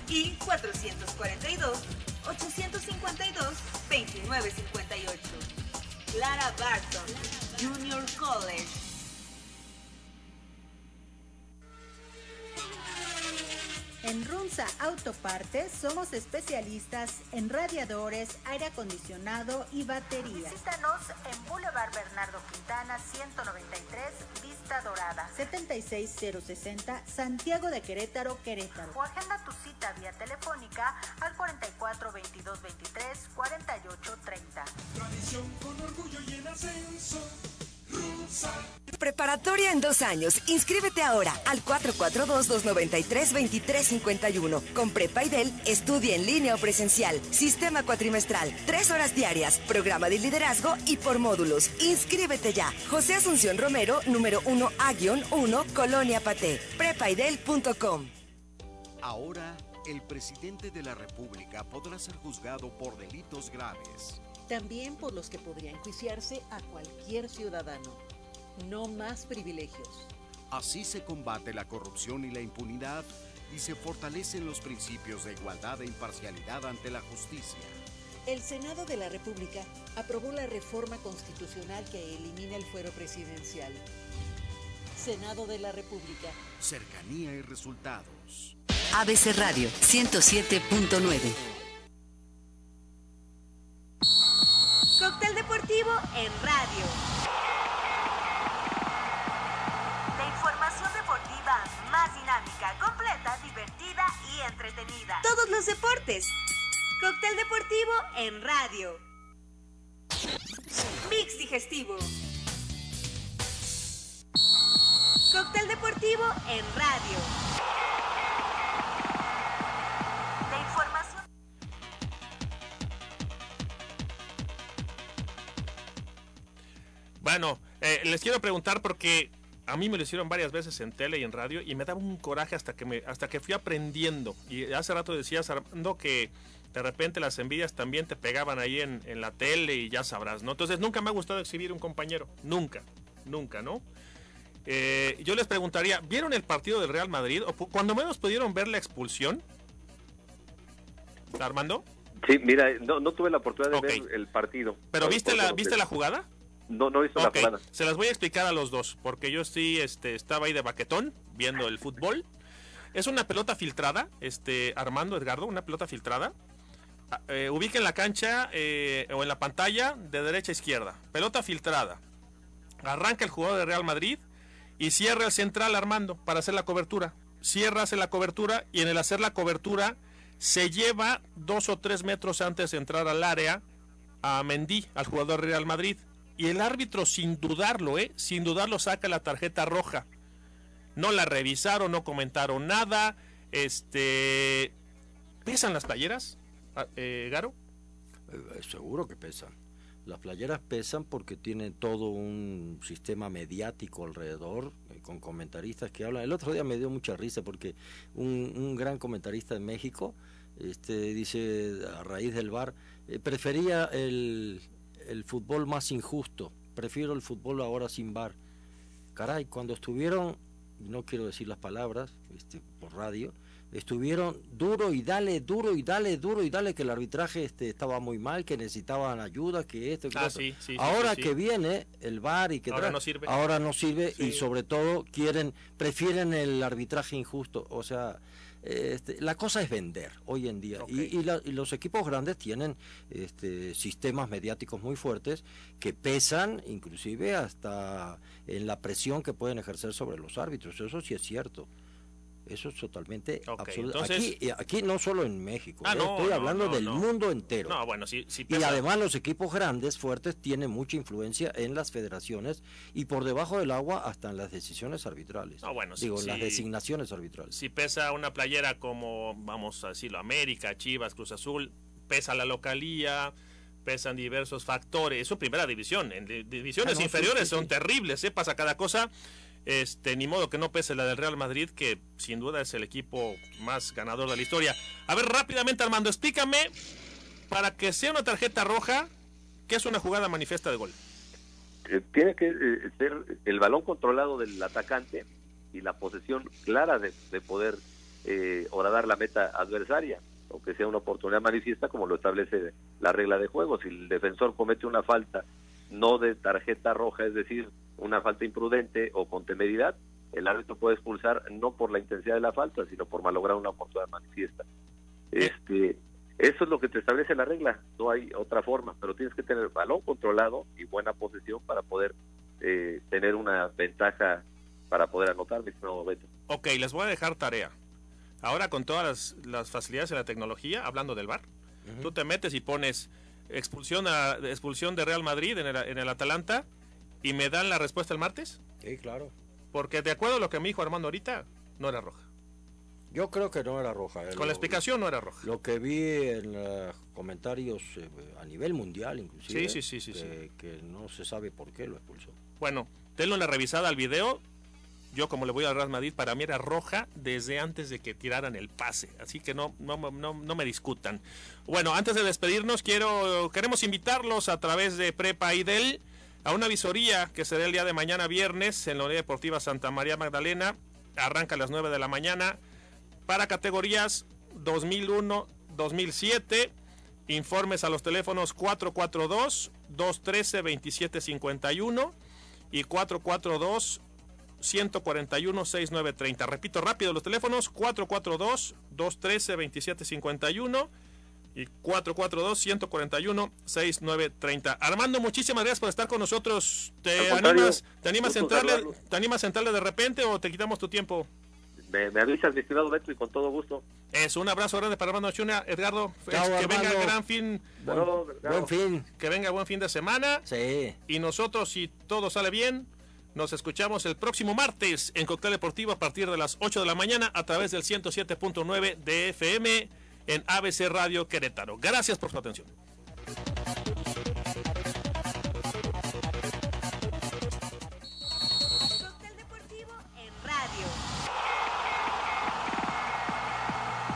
y 442-852-2958. Clara Barton, Junior College. En Runza Autopartes somos especialistas en radiadores, aire acondicionado y baterías. Visítanos en Boulevard Bernardo Quintana 193, Vista Dorada. 76060 Santiago de Querétaro, Querétaro. O agenda tu cita vía telefónica al 44 22 23 48 30. Tradición con orgullo y en ascenso. Preparatoria en dos años. Inscríbete ahora al 442-293-2351. Con Prepaidel, estudia en línea o presencial. Sistema cuatrimestral. Tres horas diarias. Programa de liderazgo y por módulos. Inscríbete ya. José Asunción Romero, número 1 A-1, Colonia Paté. Prepaidel.com. Ahora, el presidente de la República podrá ser juzgado por delitos graves también por los que podría enjuiciarse a cualquier ciudadano. No más privilegios. Así se combate la corrupción y la impunidad y se fortalecen los principios de igualdad e imparcialidad ante la justicia. El Senado de la República aprobó la reforma constitucional que elimina el fuero presidencial. Senado de la República. Cercanía y resultados. ABC Radio 107.9 Cóctel deportivo en radio. La información deportiva más dinámica, completa, divertida y entretenida. Todos los deportes. Cóctel deportivo en radio. Mix digestivo. Cóctel deportivo en radio. Bueno, eh, les quiero preguntar porque a mí me lo hicieron varias veces en tele y en radio y me daba un coraje hasta que me hasta que fui aprendiendo. Y hace rato decías Armando que de repente las envidias también te pegaban ahí en, en la tele y ya sabrás, ¿no? Entonces nunca me ha gustado exhibir un compañero, nunca, nunca, ¿no? Eh, yo les preguntaría, ¿vieron el partido del Real Madrid? ¿O cuando menos pudieron ver la expulsión? ¿Armando? Sí, mira, no, no tuve la oportunidad de ver el partido. ¿Pero viste la. ¿viste la jugada? No, no hizo la se las voy a explicar a los dos, porque yo sí este, estaba ahí de baquetón viendo el fútbol. Es una pelota filtrada, este Armando Edgardo, una pelota filtrada. Ah, eh, ubica en la cancha eh, o en la pantalla de derecha a izquierda. Pelota filtrada. Arranca el jugador de Real Madrid y cierra el central Armando para hacer la cobertura. Cierra, hace la cobertura y en el hacer la cobertura se lleva dos o tres metros antes de entrar al área a Mendy, al jugador Real Madrid. Y el árbitro, sin dudarlo, ¿eh? sin dudarlo, saca la tarjeta roja. No la revisaron, no comentaron nada. Este. ¿Pesan las playeras, ah, eh, Garo? Eh, seguro que pesan. Las playeras pesan porque tienen todo un sistema mediático alrededor, eh, con comentaristas que hablan. El otro día me dio mucha risa porque un, un gran comentarista de México este, dice, a raíz del bar, prefería el, el fútbol más injusto, prefiero el fútbol ahora sin bar. Caray, cuando estuvieron, no quiero decir las palabras este, por radio, estuvieron duro y dale, duro y dale, duro y dale, que el arbitraje este, estaba muy mal, que necesitaban ayuda, que esto, que Ah, sí, sí, Ahora sí, que viene el VAR y que Ahora no sirve. ahora no sirve y sobre todo quieren, prefieren el arbitraje injusto, o sea, este, la cosa es vender hoy en día. Y, y la- y los equipos grandes tienen este, sistemas mediáticos muy fuertes que pesan inclusive hasta en la presión que pueden ejercer sobre los árbitros, eso sí es cierto. Eso es totalmente absoluto. entonces- Aquí, aquí no solo en México, Ah, ¿eh? no, estoy hablando no, del mundo entero. No, bueno, sí, sí Y además los equipos grandes, fuertes, tienen mucha influencia en las federaciones y por debajo del agua hasta en las decisiones arbitrales. No, bueno, sí, Digo, en las designaciones arbitrales. si pesa una playera como, vamos a decirlo, América, Chivas, Cruz Azul, pesa la localía, pesan diversos factores. Eso primera división. En di- divisiones Ah, inferiores son terribles, ¿eh? pasa cada cosa. Este, ni modo que no pese la del Real Madrid, que sin duda es el equipo más ganador de la historia. A ver, rápidamente, Armando, explícame, para que sea una tarjeta roja, ¿qué es una jugada manifiesta de gol? Eh, tiene que eh, ser el balón controlado del atacante y la posesión clara de, de poder eh, horadar la meta adversaria, aunque sea una oportunidad manifiesta como lo establece la regla de juego. Si el defensor comete una falta no de tarjeta roja, es decir, una falta imprudente o con temeridad, el árbitro puede expulsar no por la intensidad de la falta, sino por malograr una oportunidad manifiesta. Este, eso es lo que te establece la regla, no hay otra forma, pero tienes que tener balón controlado y buena posesión para poder eh, tener una ventaja para poder anotar, mi estimado Beto. Ok, les voy a dejar tarea. Ahora con todas las, las facilidades de la tecnología, hablando del VAR, tú te metes y pones expulsión, a, expulsión de Real Madrid en el, en el Atalanta y me dan la respuesta el martes. Sí, claro. Porque de acuerdo a lo que me dijo Armando ahorita, no era roja. Yo creo que no era roja. eh, Con lo- la explicación no era roja. Lo que vi en los comentarios eh, a nivel mundial, inclusive, Sí, sí, sí, sí, que, que no se sabe por qué lo expulsó. Bueno, denle una revisada al video. Yo como le voy al Real Madrid, para mí era roja desde antes de que tiraran el pase. Así que no, no, no, no me discutan. Bueno, antes de despedirnos, quiero, queremos invitarlos a través de Prepa IDEL a una visoría que será el día de mañana viernes en la Unidad Deportiva Santa María Magdalena. Arranca a las 9 de la mañana para categorías 2001-2007. Informes a los teléfonos 442-213-2751 y 442-141-6930. Repito rápido los teléfonos 442-213-2751 y 442-141-6930. Armando, muchísimas gracias por estar con nosotros. ¿Te Al animas, te animas a entrarle, saludarlos. te animas a entrarle de repente o te quitamos tu tiempo? Me, me avisas, mi estimado Beto, y con todo gusto. Es un abrazo grande para Armando Chuna, Edgardo. Chao, que venga gran fin. Buen- buen fin. Que venga buen fin de semana. Sí. Y nosotros, si todo sale bien, nos escuchamos el próximo martes en Cóctel Deportivo a partir de las 8 de la mañana a través del 107.9 de FM en ABC Radio Querétaro. Gracias por su atención. Cóctel Deportivo en radio.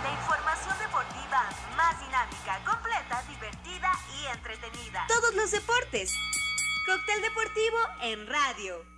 La información deportiva más dinámica. dinámica, completa, divertida y entretenida. Todos los deportes. Cóctel deportivo en radio.